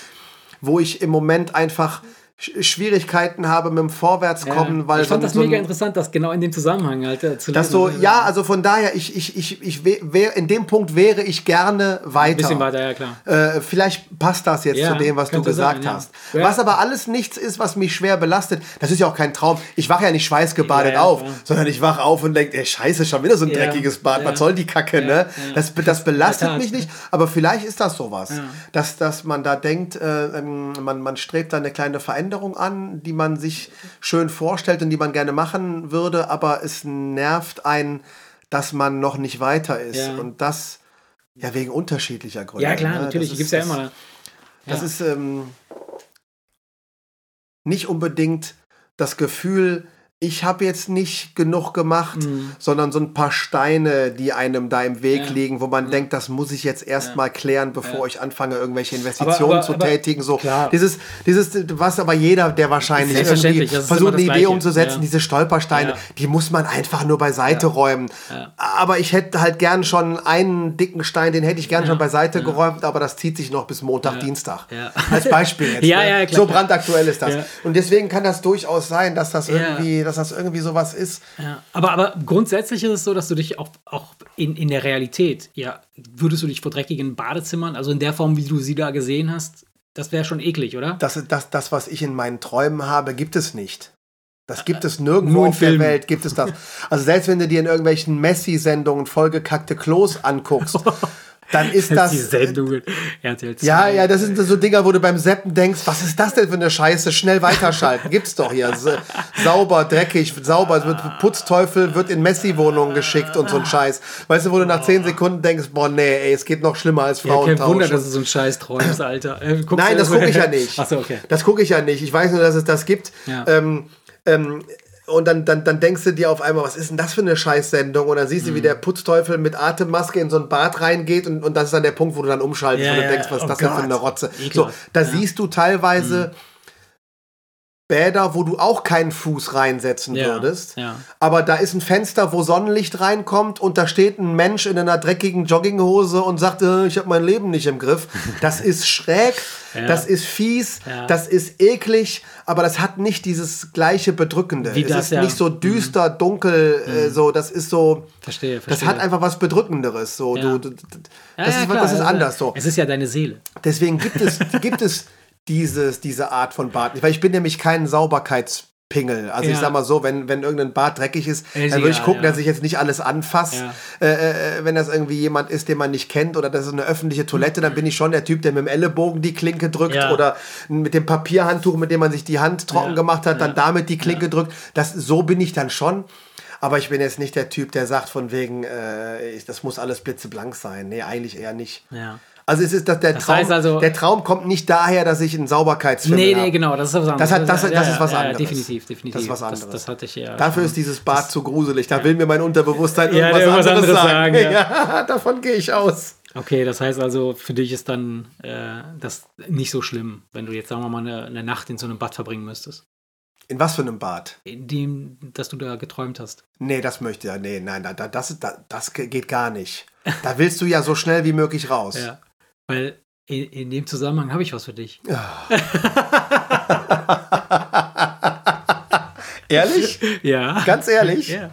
wo ich im Moment einfach Schwierigkeiten habe mit dem Vorwärtskommen, Ja. weil ich fand so, das so mega interessant, das genau in dem Zusammenhang halt äh, zu das lesen. so, ja, also von daher, ich, ich, ich, ich wär, in dem Punkt wäre ich gerne weiter. Ein bisschen weiter, ja klar. Äh, vielleicht passt das jetzt Ja, zu dem, was du gesagt sein, hast. Ja. Was aber alles nichts ist, was mich schwer belastet. Das ist ja auch kein Traum. Ich wache ja nicht schweißgebadet auf, sondern ich wache auf und denke, ey, scheiße, schon wieder so ein dreckiges Bad. Was soll die Kacke, ne? Das, das belastet mich nicht. Aber vielleicht ist das sowas. Dass, dass man da denkt, äh, ähm, man, man strebt da eine kleine Veränderung an, die man sich schön vorstellt und die man gerne machen würde, aber es nervt einen, dass man noch nicht weiter ist. Ja. Und das ja wegen unterschiedlicher Gründe. Ja, klar, ne? natürlich, Das gibt es ja das- immer. das Ja. ist ähm, nicht unbedingt das Gefühl, ich habe jetzt nicht genug gemacht, sondern so ein paar Steine, die einem da im Weg Mhm. Ja. liegen, wo man denkt, das muss ich jetzt erstmal klären, bevor Ja. ich anfange, irgendwelche Investitionen aber- zu aber- tätigen. So klar. dieses, dieses, was aber jeder, der wahrscheinlich irgendwie versucht, eine Idee umzusetzen, Ja. diese Stolpersteine, Ja. die muss man einfach nur beiseite räumen. Aber ich hätte halt gern schon einen dicken Stein, den hätte ich gern schon beiseite geräumt, aber das zieht sich noch bis Montag, Dienstag. Ja. Als Beispiel jetzt. Ja, ne? ja, klar, so brandaktuell ist das. Ja. Und deswegen kann das durchaus sein, dass das Ja. irgendwie, dass das irgendwie sowas ist. Ja, aber, aber grundsätzlich ist es so, dass du dich auch, auch in, in der Realität, ja, würdest du dich vor dreckigen Badezimmern, also in der Form, wie du sie da gesehen hast, das wäre schon eklig, oder? Das, das, das, was ich in meinen Träumen habe, gibt es nicht. Das gibt es nirgendwo Nur in auf der Filmen. Welt, gibt es das. Also selbst wenn du dir in irgendwelchen Messi-Sendungen vollgekackte Klos anguckst, dann ist das... die Sendungen. RTL 2. Ja, ja, das sind so Dinger, wo du beim Seppen denkst, was ist das denn für eine Scheiße? Schnell weiterschalten. Gibt's doch hier. Sauber, dreckig, sauber. Es wird Putzteufel wird in Messi-Wohnungen geschickt und so ein Scheiß. Weißt du, wo du nach 10 Sekunden denkst, boah, nee, ey, es geht noch schlimmer als Ja, kein. Wunder, dass du so ein Scheiß träumst, Alter. Äh, Nein, das gucke ich ja nicht. Achso, okay. Das gucke ich ja nicht. Ich weiß nur, dass es das gibt. Ja. Ähm, ähm, und dann, dann, dann denkst du dir auf einmal, was ist denn das für eine Scheißsendung? Und dann siehst du, Mhm. wie der Putzteufel mit Atemmaske in so ein Bad reingeht und, und das ist dann der Punkt, wo du dann umschaltest Ja, und ja, denkst, was ist oh das denn für eine Rotze? So, Ekelhaft. da Ja. Mhm. siehst du teilweise Bäder, wo du auch keinen Fuß reinsetzen Ja, würdest. ja. Aber da ist ein Fenster, wo Sonnenlicht reinkommt und da steht ein Mensch in einer dreckigen Jogginghose und sagt, äh, ich habe mein Leben nicht im Griff. Das ist schräg, Ja. das ist fies, das ist eklig, aber das hat nicht dieses gleiche Bedrückende. Wie es das, ist nicht so düster, dunkel, äh, so, das ist so, Verstehe, das verstehe. hat einfach was Bedrückenderes. So. Du, du, das, ist, das ist also, anders so. Es ist ja deine Seele. Deswegen gibt es, gibt es dieses, diese Art von Bad nicht. Weil ich bin nämlich kein Sauberkeitspingel. Also ich Ja. sag mal so, wenn, wenn irgendein Bad dreckig ist, Ist dann würde ich gucken, ja. dass ich jetzt nicht alles anfasse. Ja. Äh, äh, wenn das irgendwie jemand ist, den man nicht kennt oder das ist eine öffentliche Toilette, dann bin ich schon der Typ, der mit dem Ellenbogen die Klinke drückt oder mit dem Papierhandtuch, mit dem man sich die Hand trocken gemacht hat, dann damit die Klinke drückt. Das, so bin ich dann schon. Aber ich bin jetzt nicht der Typ, der sagt von wegen, äh, ich, das muss alles blitzeblank sein. Nee, eigentlich eher nicht. Ja. Also es ist, dass der, Das Traum, heißt also- der Traum kommt nicht daher, dass ich einen Sauberkeitsfilm Nee, nee, habe. genau, das ist was anderes. Das, hat, das, das ja, ist was ja, anderes. definitiv, definitiv. Das ist was Das, anderes. das hatte ich ja. Dafür ist dieses Bad zu gruselig. Da will mir mein Unterbewusstsein Ja, irgendwas, irgendwas anderes, anderes sagen. sagen, ja. davon gehe ich aus. Okay, das heißt also, für dich ist dann äh, das nicht so schlimm, wenn du jetzt, sagen wir mal, eine, eine Nacht in so einem Bad verbringen müsstest. In was für einem Bad? In dem, dass du da geträumt hast. Nee, das möchte ja. Nee, nein, da, da, das, da, das geht gar nicht. Da willst du ja so schnell wie möglich raus. Ja. Weil in, in dem Zusammenhang habe ich was für dich. Ehrlich? Ja. Ganz ehrlich? Ja.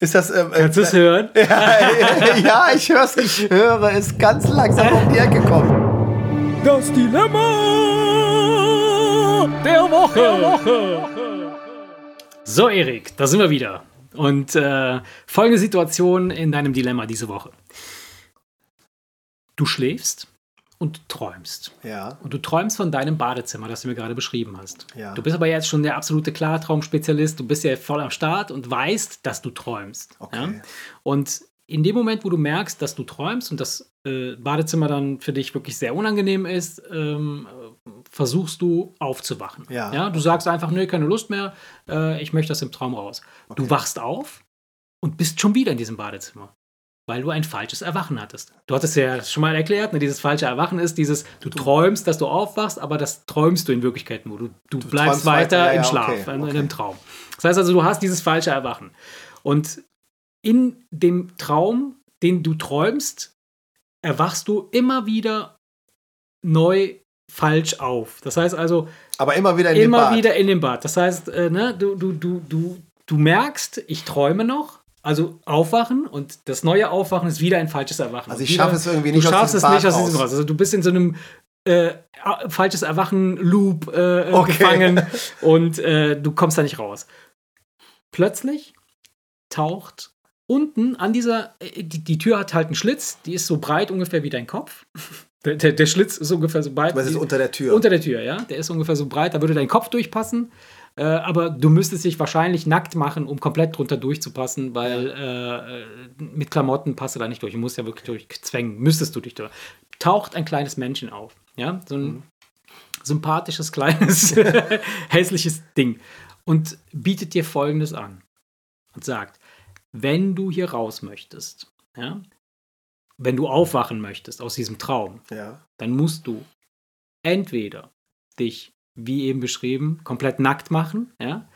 Ist das. Ähm, Kannst du es hören? ja, ich höre es. Ich höre es ganz langsam um die Ecke kommen. Das Dilemma der Woche. So, Erik, da sind wir wieder. Und äh, folgende Situation in deinem Dilemma diese Woche. Du schläfst und träumst. Ja. Und du träumst von deinem Badezimmer, das du mir gerade beschrieben hast. Ja. Du bist aber jetzt schon der absolute Klartraumspezialist. Du bist ja voll am Start und weißt, dass du träumst. Okay. Ja? Und in dem Moment, wo du merkst, dass du träumst und das äh, Badezimmer dann für dich wirklich sehr unangenehm ist, ähm, äh, versuchst du aufzuwachen. Ja. Du sagst einfach, nö, keine Lust mehr, äh, ich möchte das im Traum raus. Du wachst auf und bist schon wieder in diesem Badezimmer. Weil du ein falsches Erwachen hattest. Du hattest ja schon mal erklärt, ne, dieses falsche Erwachen ist dieses, du träumst, dass du aufwachst, aber das träumst du in Wirklichkeit nur. Du, du, bleibst träumst weiter weiter, ja, im Schlaf, okay, in, in okay. einem Traum. Das heißt also, du hast dieses falsche Erwachen. Und in dem Traum, den du träumst, erwachst du immer wieder neu falsch auf. Das heißt also, Aber immer wieder in dem immer Bad. wieder in dem Bad. Das heißt, äh, ne, du, du, du, du, du merkst, ich träume noch. Also aufwachen und das neue Aufwachen ist wieder ein falsches Erwachen. Also ich schaffe es irgendwie nicht Du aus schaffst diesem es nicht aus diesem raus. raus. Also du bist in so einem äh, falsches Erwachen-Loop äh, Okay. gefangen und äh, du kommst da nicht raus. Plötzlich taucht unten an dieser, äh, die, die Tür hat halt einen Schlitz, die ist so breit ungefähr wie dein Kopf. Der, der, der Schlitz ist ungefähr so breit. Was ist unter der Tür? unter der Tür, ja. Der ist ungefähr so breit, da würde dein Kopf durchpassen. Äh, aber du müsstest dich wahrscheinlich nackt machen, um komplett drunter durchzupassen, weil äh, äh, mit Klamotten passt du da nicht durch. Du musst ja wirklich durchzwängen, müsstest du dich durch. Taucht ein kleines Männchen auf, ja. So ein sympathisches, kleines, hässliches Ding. Und bietet dir Folgendes an. Und sagt, wenn du hier raus möchtest, ja, wenn du aufwachen möchtest aus diesem Traum, ja. dann musst du entweder dich, wie eben beschrieben, komplett nackt machen, ja,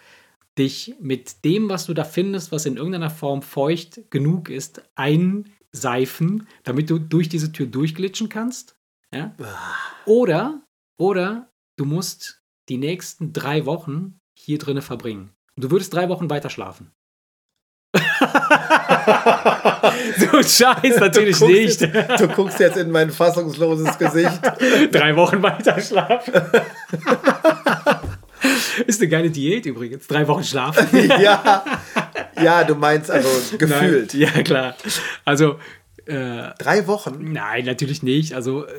dich mit dem, was du da findest, was in irgendeiner Form feucht genug ist, einseifen, damit du durch diese Tür durchglitschen kannst, ja, oder, oder du musst die nächsten drei Wochen hier drinnen verbringen. Du würdest drei Wochen weiter schlafen. so ein Scheiß natürlich du nicht. Jetzt, du guckst jetzt in mein fassungsloses Gesicht. Drei Wochen weiter schlafen. Ist eine geile Diät übrigens. Drei Wochen schlafen. ja. ja, du meinst also gefühlt. Nein. Ja, klar. Also, äh, Drei Wochen? nein, natürlich nicht. Also, äh,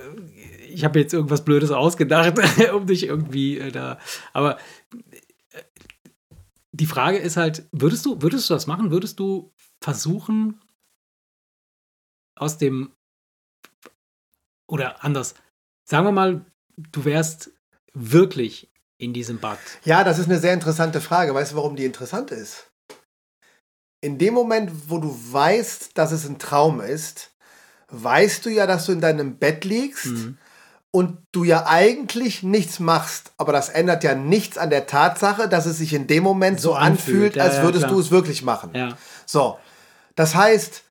ich habe jetzt irgendwas Blödes ausgedacht, um dich irgendwie äh, da. Aber äh, die Frage ist halt: Würdest du, würdest du das machen? Würdest du versuchen, aus dem. Oder anders. Sagen wir mal, du wärst wirklich in diesem Bad? Ja, das ist eine sehr interessante Frage. Weißt du, warum die interessant ist? In dem Moment, wo du weißt, dass es ein Traum ist, weißt du ja, dass du in deinem Bett liegst Mhm. und du ja eigentlich nichts machst. Aber das ändert ja nichts an der Tatsache, dass es sich in dem Moment so, So anfühlt. anfühlt, Ja, als ja, würdest klar. du es wirklich machen. Ja. So, das heißt,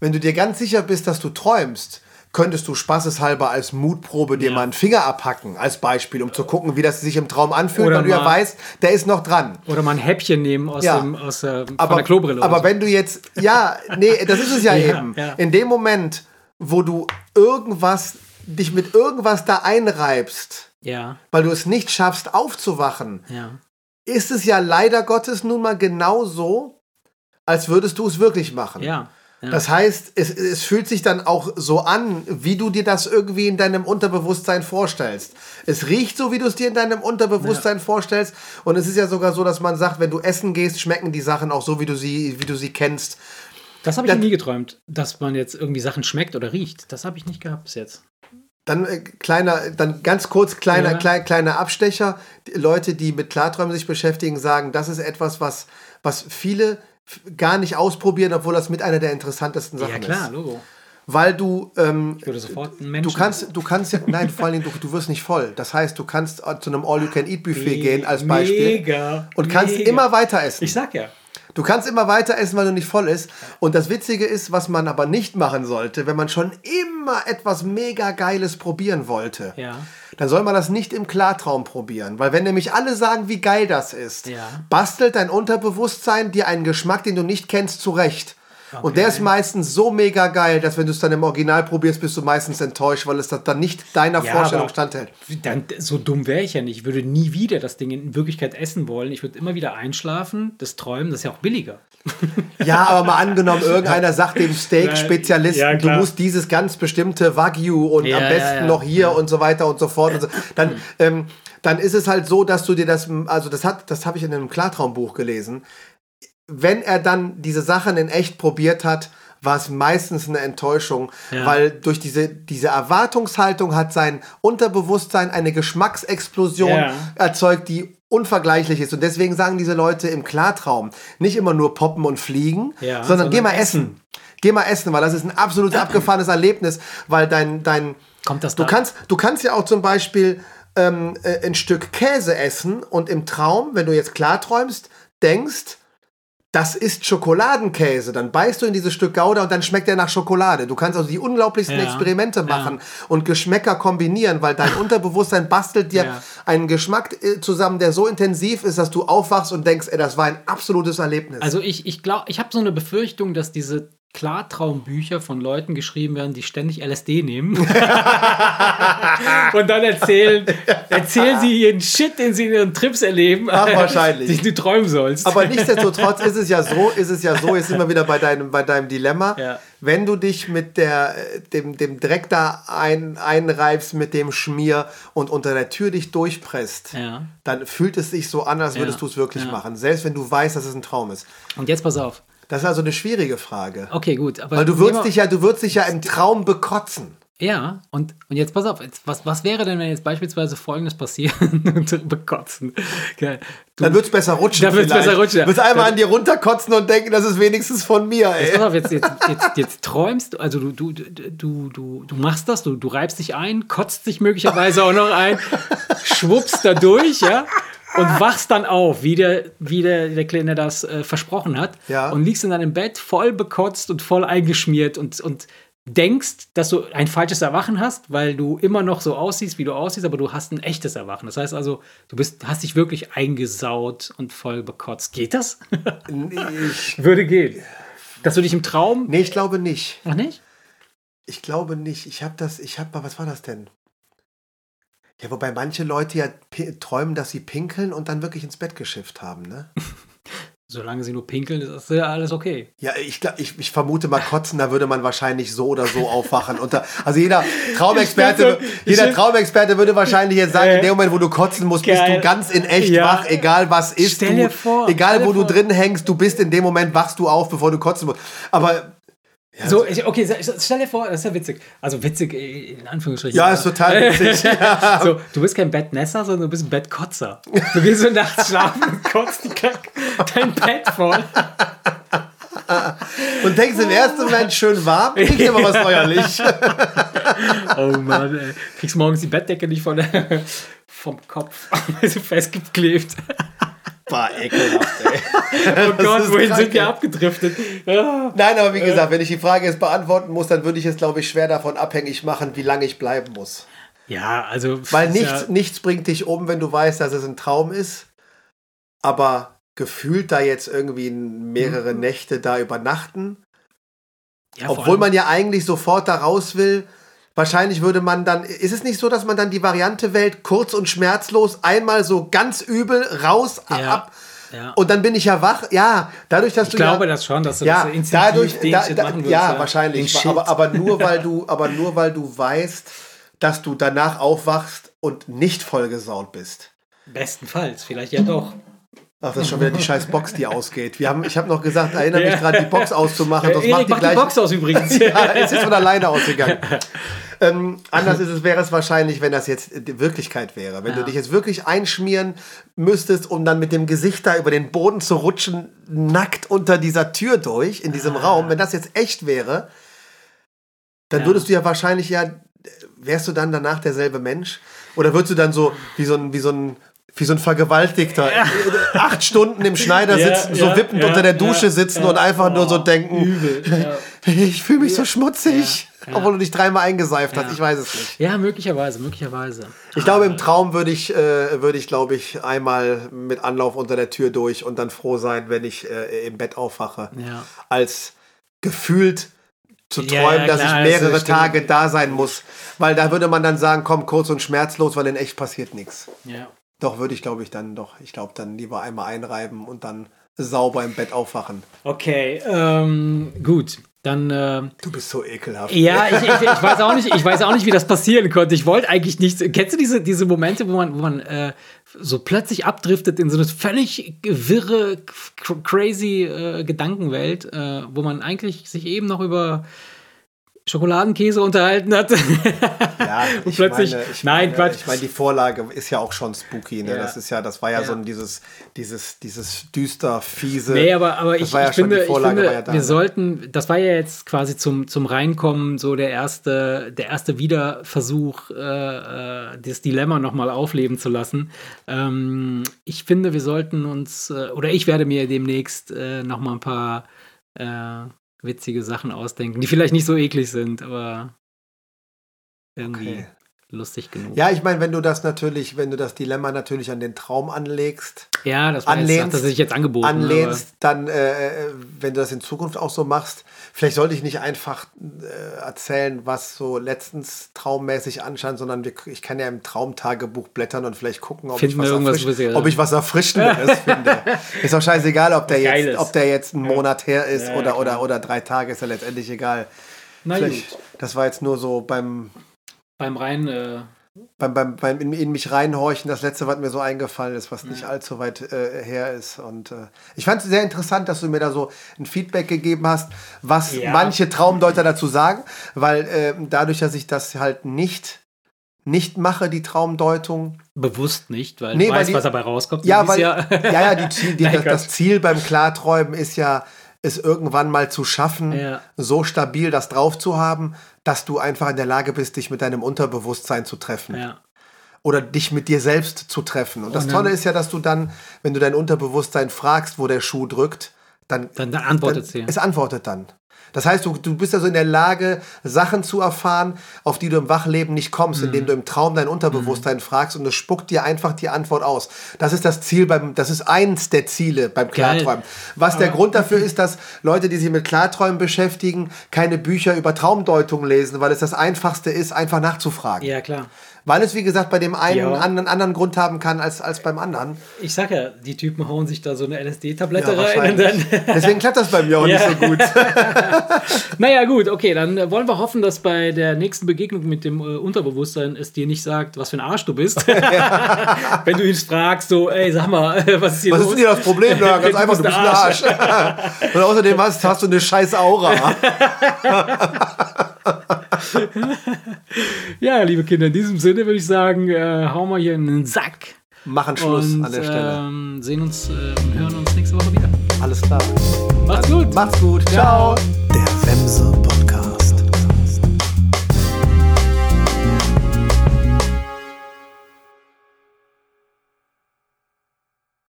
wenn du dir ganz sicher bist, dass du träumst, könntest du spaßeshalber als Mutprobe dir Ja. mal einen Finger abhacken, als Beispiel, um zu gucken, wie das sich im Traum anfühlt, Oder weil du ja weißt, der ist noch dran. Oder mal ein Häppchen nehmen aus, Ja. dem, aus äh, Aber, der Klobrille. aber so. wenn du jetzt, ja, nee, das ist es ja, Ja, eben. In dem Moment, wo du irgendwas, dich mit irgendwas da einreibst, Ja, weil du es nicht schaffst aufzuwachen, ja. ist es ja leider Gottes nun mal genauso, als würdest du es wirklich machen. Ja. Ja. Das heißt, es, es fühlt sich dann auch so an, wie du dir das irgendwie in deinem Unterbewusstsein vorstellst. Es riecht so, wie du es dir in deinem Unterbewusstsein vorstellst. Und es ist ja sogar so, dass man sagt, wenn du essen gehst, schmecken die Sachen auch so, wie du sie, wie du sie kennst. das habe ich das- nie geträumt, dass man jetzt irgendwie Sachen schmeckt oder riecht. Das habe ich nicht gehabt bis jetzt. Dann äh, kleiner, dann ganz kurz kleiner, Ja. klein, kleiner Abstecher. Die Leute, die mit Klarträumen sich beschäftigen, sagen, das ist etwas, was, was viele gar nicht ausprobieren, obwohl das mit einer der interessantesten Sachen ja, klar, ist. Logo. Weil du ähm, Ich würde sofort einen Du Menschen. kannst, du kannst ja, nein, vor allen Dingen, du, du wirst nicht voll. Das heißt, du kannst zu einem All-You-Can-Eat-Buffet gehen als Beispiel Mega. und kannst mega. immer weiter essen. Ich sag ja. Du kannst immer weiter essen, weil du nicht voll ist. Und das Witzige ist, was man aber nicht machen sollte, wenn man schon immer etwas mega Geiles probieren wollte, Ja. Dann soll man das nicht im Klartraum probieren. Weil wenn nämlich alle sagen, wie geil das ist, Ja. bastelt dein Unterbewusstsein dir einen Geschmack, den du nicht kennst, zurecht. Und der ist meistens so mega geil, dass wenn du es dann im Original probierst, bist du meistens enttäuscht, weil es das dann nicht deiner Ja, Vorstellung standhält. Dann, so dumm wäre ich ja nicht. Ich würde nie wieder das Ding in Wirklichkeit essen wollen. Ich würde immer wieder einschlafen, das Träumen, das ist ja auch billiger. Ja, aber mal angenommen, irgendeiner sagt dem Steak-Spezialisten, Ja, du musst dieses ganz bestimmte Wagyu und Ja, am besten noch hier und so weiter und so fort. Und so. Dann, ähm, dann ist es halt so, dass du dir das, also das hat, das habe ich in einem Klartraumbuch gelesen. Wenn er dann diese Sachen in echt probiert hat, war es meistens eine Enttäuschung, Ja. weil durch diese, diese Erwartungshaltung hat sein Unterbewusstsein eine Geschmacksexplosion Ja. erzeugt, die unvergleichlich ist. Und deswegen sagen diese Leute im Klartraum nicht immer nur poppen und fliegen, Ja, sondern, sondern geh mal essen. essen. Geh mal essen, weil das ist ein absolut abgefahrenes Erlebnis, weil dein, dein Kommt das du da? kannst, du kannst ja auch zum Beispiel ähm, äh, ein Stück Käse essen und im Traum, wenn du jetzt klarträumst, denkst, das ist Schokoladenkäse. Dann beißt du in dieses Stück Gouda und dann schmeckt er nach Schokolade. Du kannst also die unglaublichsten Ja, Experimente ja. machen und Geschmäcker kombinieren, weil dein Unterbewusstsein bastelt dir Ja. einen Geschmack äh, zusammen, der so intensiv ist, dass du aufwachst und denkst, ey, das war ein absolutes Erlebnis. Also ich, ich glaube, ich habe so eine Befürchtung, dass diese Klartraumbücher von Leuten geschrieben werden, die ständig LSD nehmen. und dann erzählen, erzählen sie ihren Shit, den sie in ihren Trips erleben, Ach, wahrscheinlich. den du träumen sollst. Aber nichtsdestotrotz ist es ja so, ist es ja so, jetzt sind wir wieder bei deinem, bei deinem Dilemma. Ja. Wenn du dich mit der, dem, dem Dreck da ein, einreibst, mit dem Schmier und unter der Tür dich durchpresst, Ja. dann fühlt es sich so an, als würdest Ja. du es wirklich machen. Selbst wenn du weißt, dass es ein Traum ist. Und jetzt pass auf. Das ist also eine schwierige Frage. Okay, gut. Aber Weil du würdest dich ja, du würdest dich ja im Traum bekotzen. Ja, und, und jetzt pass auf, jetzt, was, was wäre denn, wenn jetzt beispielsweise folgendes passiert und bekotzen? Geil. Du, Dann wird es besser rutschen. Dann wird's vielleicht. besser rutschen. Du wirst einmal Dann- an dir runterkotzen und denken, das ist wenigstens von mir, Jetzt, ey. pass auf, jetzt, jetzt, jetzt, jetzt träumst du, also du, du, du, du, du machst das, du, du reibst dich ein, kotzt dich möglicherweise auch noch ein, schwuppst da durch, ja, und wachst dann auf, wie der, wie der, der Kleine das äh, versprochen hat, Ja. und liegst in deinem Bett voll bekotzt und voll eingeschmiert und, und denkst, dass du ein falsches Erwachen hast, weil du immer noch so aussiehst, wie du aussiehst, aber du hast ein echtes Erwachen. Das heißt also, du bist, hast dich wirklich eingesaut und voll bekotzt. Geht das? Ich, Würde gehen. Dass du dich im Traum. nee, ich glaube nicht. Ach nicht? Ich glaube nicht. Ich habe das, ich habe mal, was war das denn? Ja, wobei manche Leute ja träumen, dass sie pinkeln und dann wirklich ins Bett geschifft haben, ne? Solange sie nur pinkeln, ist das ja alles okay. Ja, ich, ich, ich vermute mal kotzen, da würde man wahrscheinlich so oder so aufwachen. Da, also jeder Traumexperte, jeder. Traumexperte würde wahrscheinlich jetzt sagen, Äh, in dem Moment, wo du kotzen musst, bist geil. du ganz in echt Ja. wach, egal was ist. Stell du, dir vor, egal wo dir du vor. drin hängst, du bist in dem Moment, wachst du auf, bevor du kotzen musst. Aber so, ich, okay, stell dir vor, das ist ja witzig. Also witzig, äh, in Anführungsstrichen. Ja, ist total witzig. So, du bist kein Bettnässer, sondern du bist ein Bettkotzer. Du gehst so nachts schlafen und kotzt die Kack- dein Bett voll. Und denkst im ersten Moment schön warm, kriegst aber was neuerlich. Oh Mann, ey. Kriegst morgens die Bettdecke nicht von vom Kopf, weil sie festgeklebt. War ekelhaft, ey. Oh Gott, wohin krank, sind wir abgedriftet? Ja. Nein, aber wie gesagt, wenn ich die Frage jetzt beantworten muss, dann würde ich es, glaube ich, schwer davon abhängig machen, wie lange ich bleiben muss. Ja, also. Weil nichts, Ja, nichts bringt dich um, wenn du weißt, dass es ein Traum ist. Aber gefühlt da jetzt irgendwie mehrere Nächte da übernachten, ja, obwohl man ja eigentlich sofort da raus will. Wahrscheinlich würde man dann, ist es nicht so, dass man dann die Variante wählt, kurz und schmerzlos, einmal so ganz übel raus, Ja. ab, Ja. und dann bin ich ja wach? Ja, dadurch, dass Ich du glaube ja, das schon, dass du ja, das so dadurch, den da, da, machen würdest. ja, Den wahrscheinlich. Aber, aber nur weil du, aber nur weil du weißt, dass du danach aufwachst und nicht vollgesaut bist. Bestenfalls, vielleicht ja doch. Ach, das ist schon wieder die scheiß Box, die ausgeht. Wir haben, ich habe noch gesagt, erinnere mich Ja. dran, die Box auszumachen. Äh, sonst Erik, mach die gleich- Box aus übrigens. ja, es ist von alleine ausgegangen. ähm, anders ist es, wäre es wahrscheinlich, wenn das jetzt die Wirklichkeit wäre. Wenn Ja. du dich jetzt wirklich einschmieren müsstest, um dann mit dem Gesicht da über den Boden zu rutschen, nackt unter dieser Tür durch, in diesem Raum, wenn das jetzt echt wäre, dann Ja. würdest du ja wahrscheinlich ja, wärst du dann danach derselbe Mensch? Oder würdest du dann so wie so ein, wie so ein wie so ein Vergewaltigter, acht Stunden im Schneider Ja, sitzen, so ja, wippend ja, unter der Dusche ja, sitzen ja. und einfach nur so denken, Übel. Ja. ich fühle mich so schmutzig, Ja, obwohl du dich dreimal eingeseift hast. Ja. Ich weiß es nicht. ja, möglicherweise, möglicherweise. Ich glaube, im Traum würde ich, äh, würde ich, glaube ich, einmal mit Anlauf unter der Tür durch und dann froh sein, wenn ich äh, im Bett aufwache. Ja. Als gefühlt zu träumen, dass ich mehrere stimmt. Tage da sein muss. Weil da würde man dann sagen, komm, kurz und schmerzlos, weil in echt passiert nichts. Ja. Doch, würde ich, glaube ich, dann doch. Ich glaube, dann lieber einmal einreiben und dann sauber im Bett aufwachen. Okay, ähm, gut. Dann, äh, Du bist so ekelhaft. ja, ich, ich, ich weiß auch nicht, ich weiß auch nicht, wie das passieren konnte. Ich wollte eigentlich nicht. Kennst du diese, diese Momente, wo man, wo man äh, so plötzlich abdriftet in so eine völlig wirre, cr- crazy äh, Gedankenwelt, äh, wo man eigentlich sich eben noch über Schokoladenkäse unterhalten hat? Ja, ich plötzlich- meine, ich Nein, meine, Quatsch. Ich meine, die Vorlage ist ja auch schon spooky. Ne? Ja. Das ist ja, das war ja, Ja. so ein dieses, dieses, dieses düster, fiese. Nee, aber, aber ich, ja ich finde, ich finde ja da, wir ne? sollten, das war ja jetzt quasi zum, zum Reinkommen so der erste, der erste Wiederversuch, äh, äh, das Dilemma nochmal aufleben zu lassen. Ähm, ich finde, wir sollten uns, äh, oder ich werde mir demnächst äh, nochmal ein paar äh, witzige Sachen ausdenken, die vielleicht nicht so eklig sind, aber irgendwie Okay. Lustig genug. Ja, ich meine, wenn du das natürlich, wenn du das Dilemma natürlich an den Traum anlegst, Ja, das war jetzt, Anlehnst- hat er sich jetzt angeboten. anlehnst, dann, äh, äh, wenn du das in Zukunft auch so machst, vielleicht sollte ich nicht einfach äh, erzählen, was so letztens traummäßig anscheint, sondern wir, ich kann ja im Traumtagebuch blättern und vielleicht gucken, ob, ich was, erfrisch, ob ich was Erfrischenderes finde. Ist doch scheißegal, ob der, Geiles. jetzt, ob der jetzt einen Monat her ist Ja, ja, oder, oder, oder drei Tage, ist ja letztendlich egal. Na Vielleicht, gut, das war jetzt nur so beim, beim rein äh, beim, beim, beim in, in mich reinhorchen, das letzte, was mir so eingefallen ist, was nicht allzu weit äh, her ist. Und äh, ich fand es sehr interessant, dass du mir da so ein Feedback gegeben hast, was Ja. manche Traumdeuter dazu sagen, weil äh, dadurch, dass ich das halt nicht, nicht mache, die Traumdeutung. Bewusst nicht, weil Nee, du weil weißt, die- was dabei rauskommt. Ja, weil, ja, ja, die Ziel, die, Nein, das, das. Ziel beim Klarträumen ist ja, es irgendwann mal zu schaffen, Ja. so stabil das drauf zu haben, dass du einfach in der Lage bist, dich mit deinem Unterbewusstsein zu treffen ja. oder dich mit dir selbst zu treffen. Und das Tolle ist ja, dass du dann, wenn du dein Unterbewusstsein fragst, wo der Schuh drückt, dann, Dann- dann antwortet sie. Es antwortet dann. Das heißt, du, du bist also in der Lage, Sachen zu erfahren, auf die du im Wachleben nicht kommst, Mhm. indem du im Traum dein Unterbewusstsein fragst und es spuckt dir einfach die Antwort aus. Das ist das Ziel beim, das ist eins der Ziele beim Geil. Klarträumen. Was der Grund dafür ist, dass Leute, die sich mit Klarträumen beschäftigen, keine Bücher über Traumdeutung lesen, weil es das einfachste ist, einfach nachzufragen. ja, klar. Weil es, wie gesagt, bei dem einen Ja. einen anderen Grund haben kann als, als beim anderen. Ich sag ja, die Typen hauen sich da so eine LSD-Tablette Ja, rein. Deswegen klappt das bei mir auch Ja. nicht so gut. Naja, gut, okay, dann wollen wir hoffen, dass bei der nächsten Begegnung mit dem äh, Unterbewusstsein es dir nicht sagt, was für ein Arsch du bist. Wenn du ihn fragst, so, ey, sag mal, was ist hier Was los? ist denn hier das Problem? Ja, ganz einfach, du bist ein ein Arsch. Und außerdem hast, hast du eine scheiß Aura. Ja, liebe Kinder, in diesem Sinne würde ich sagen, äh, hauen wir hier in den Sack. Machen Schluss und an der Stelle. Ähm, sehen uns äh, und hören uns nächste Woche wieder. Alles klar. Macht's gut. Macht's gut. Ciao. Der Wemse.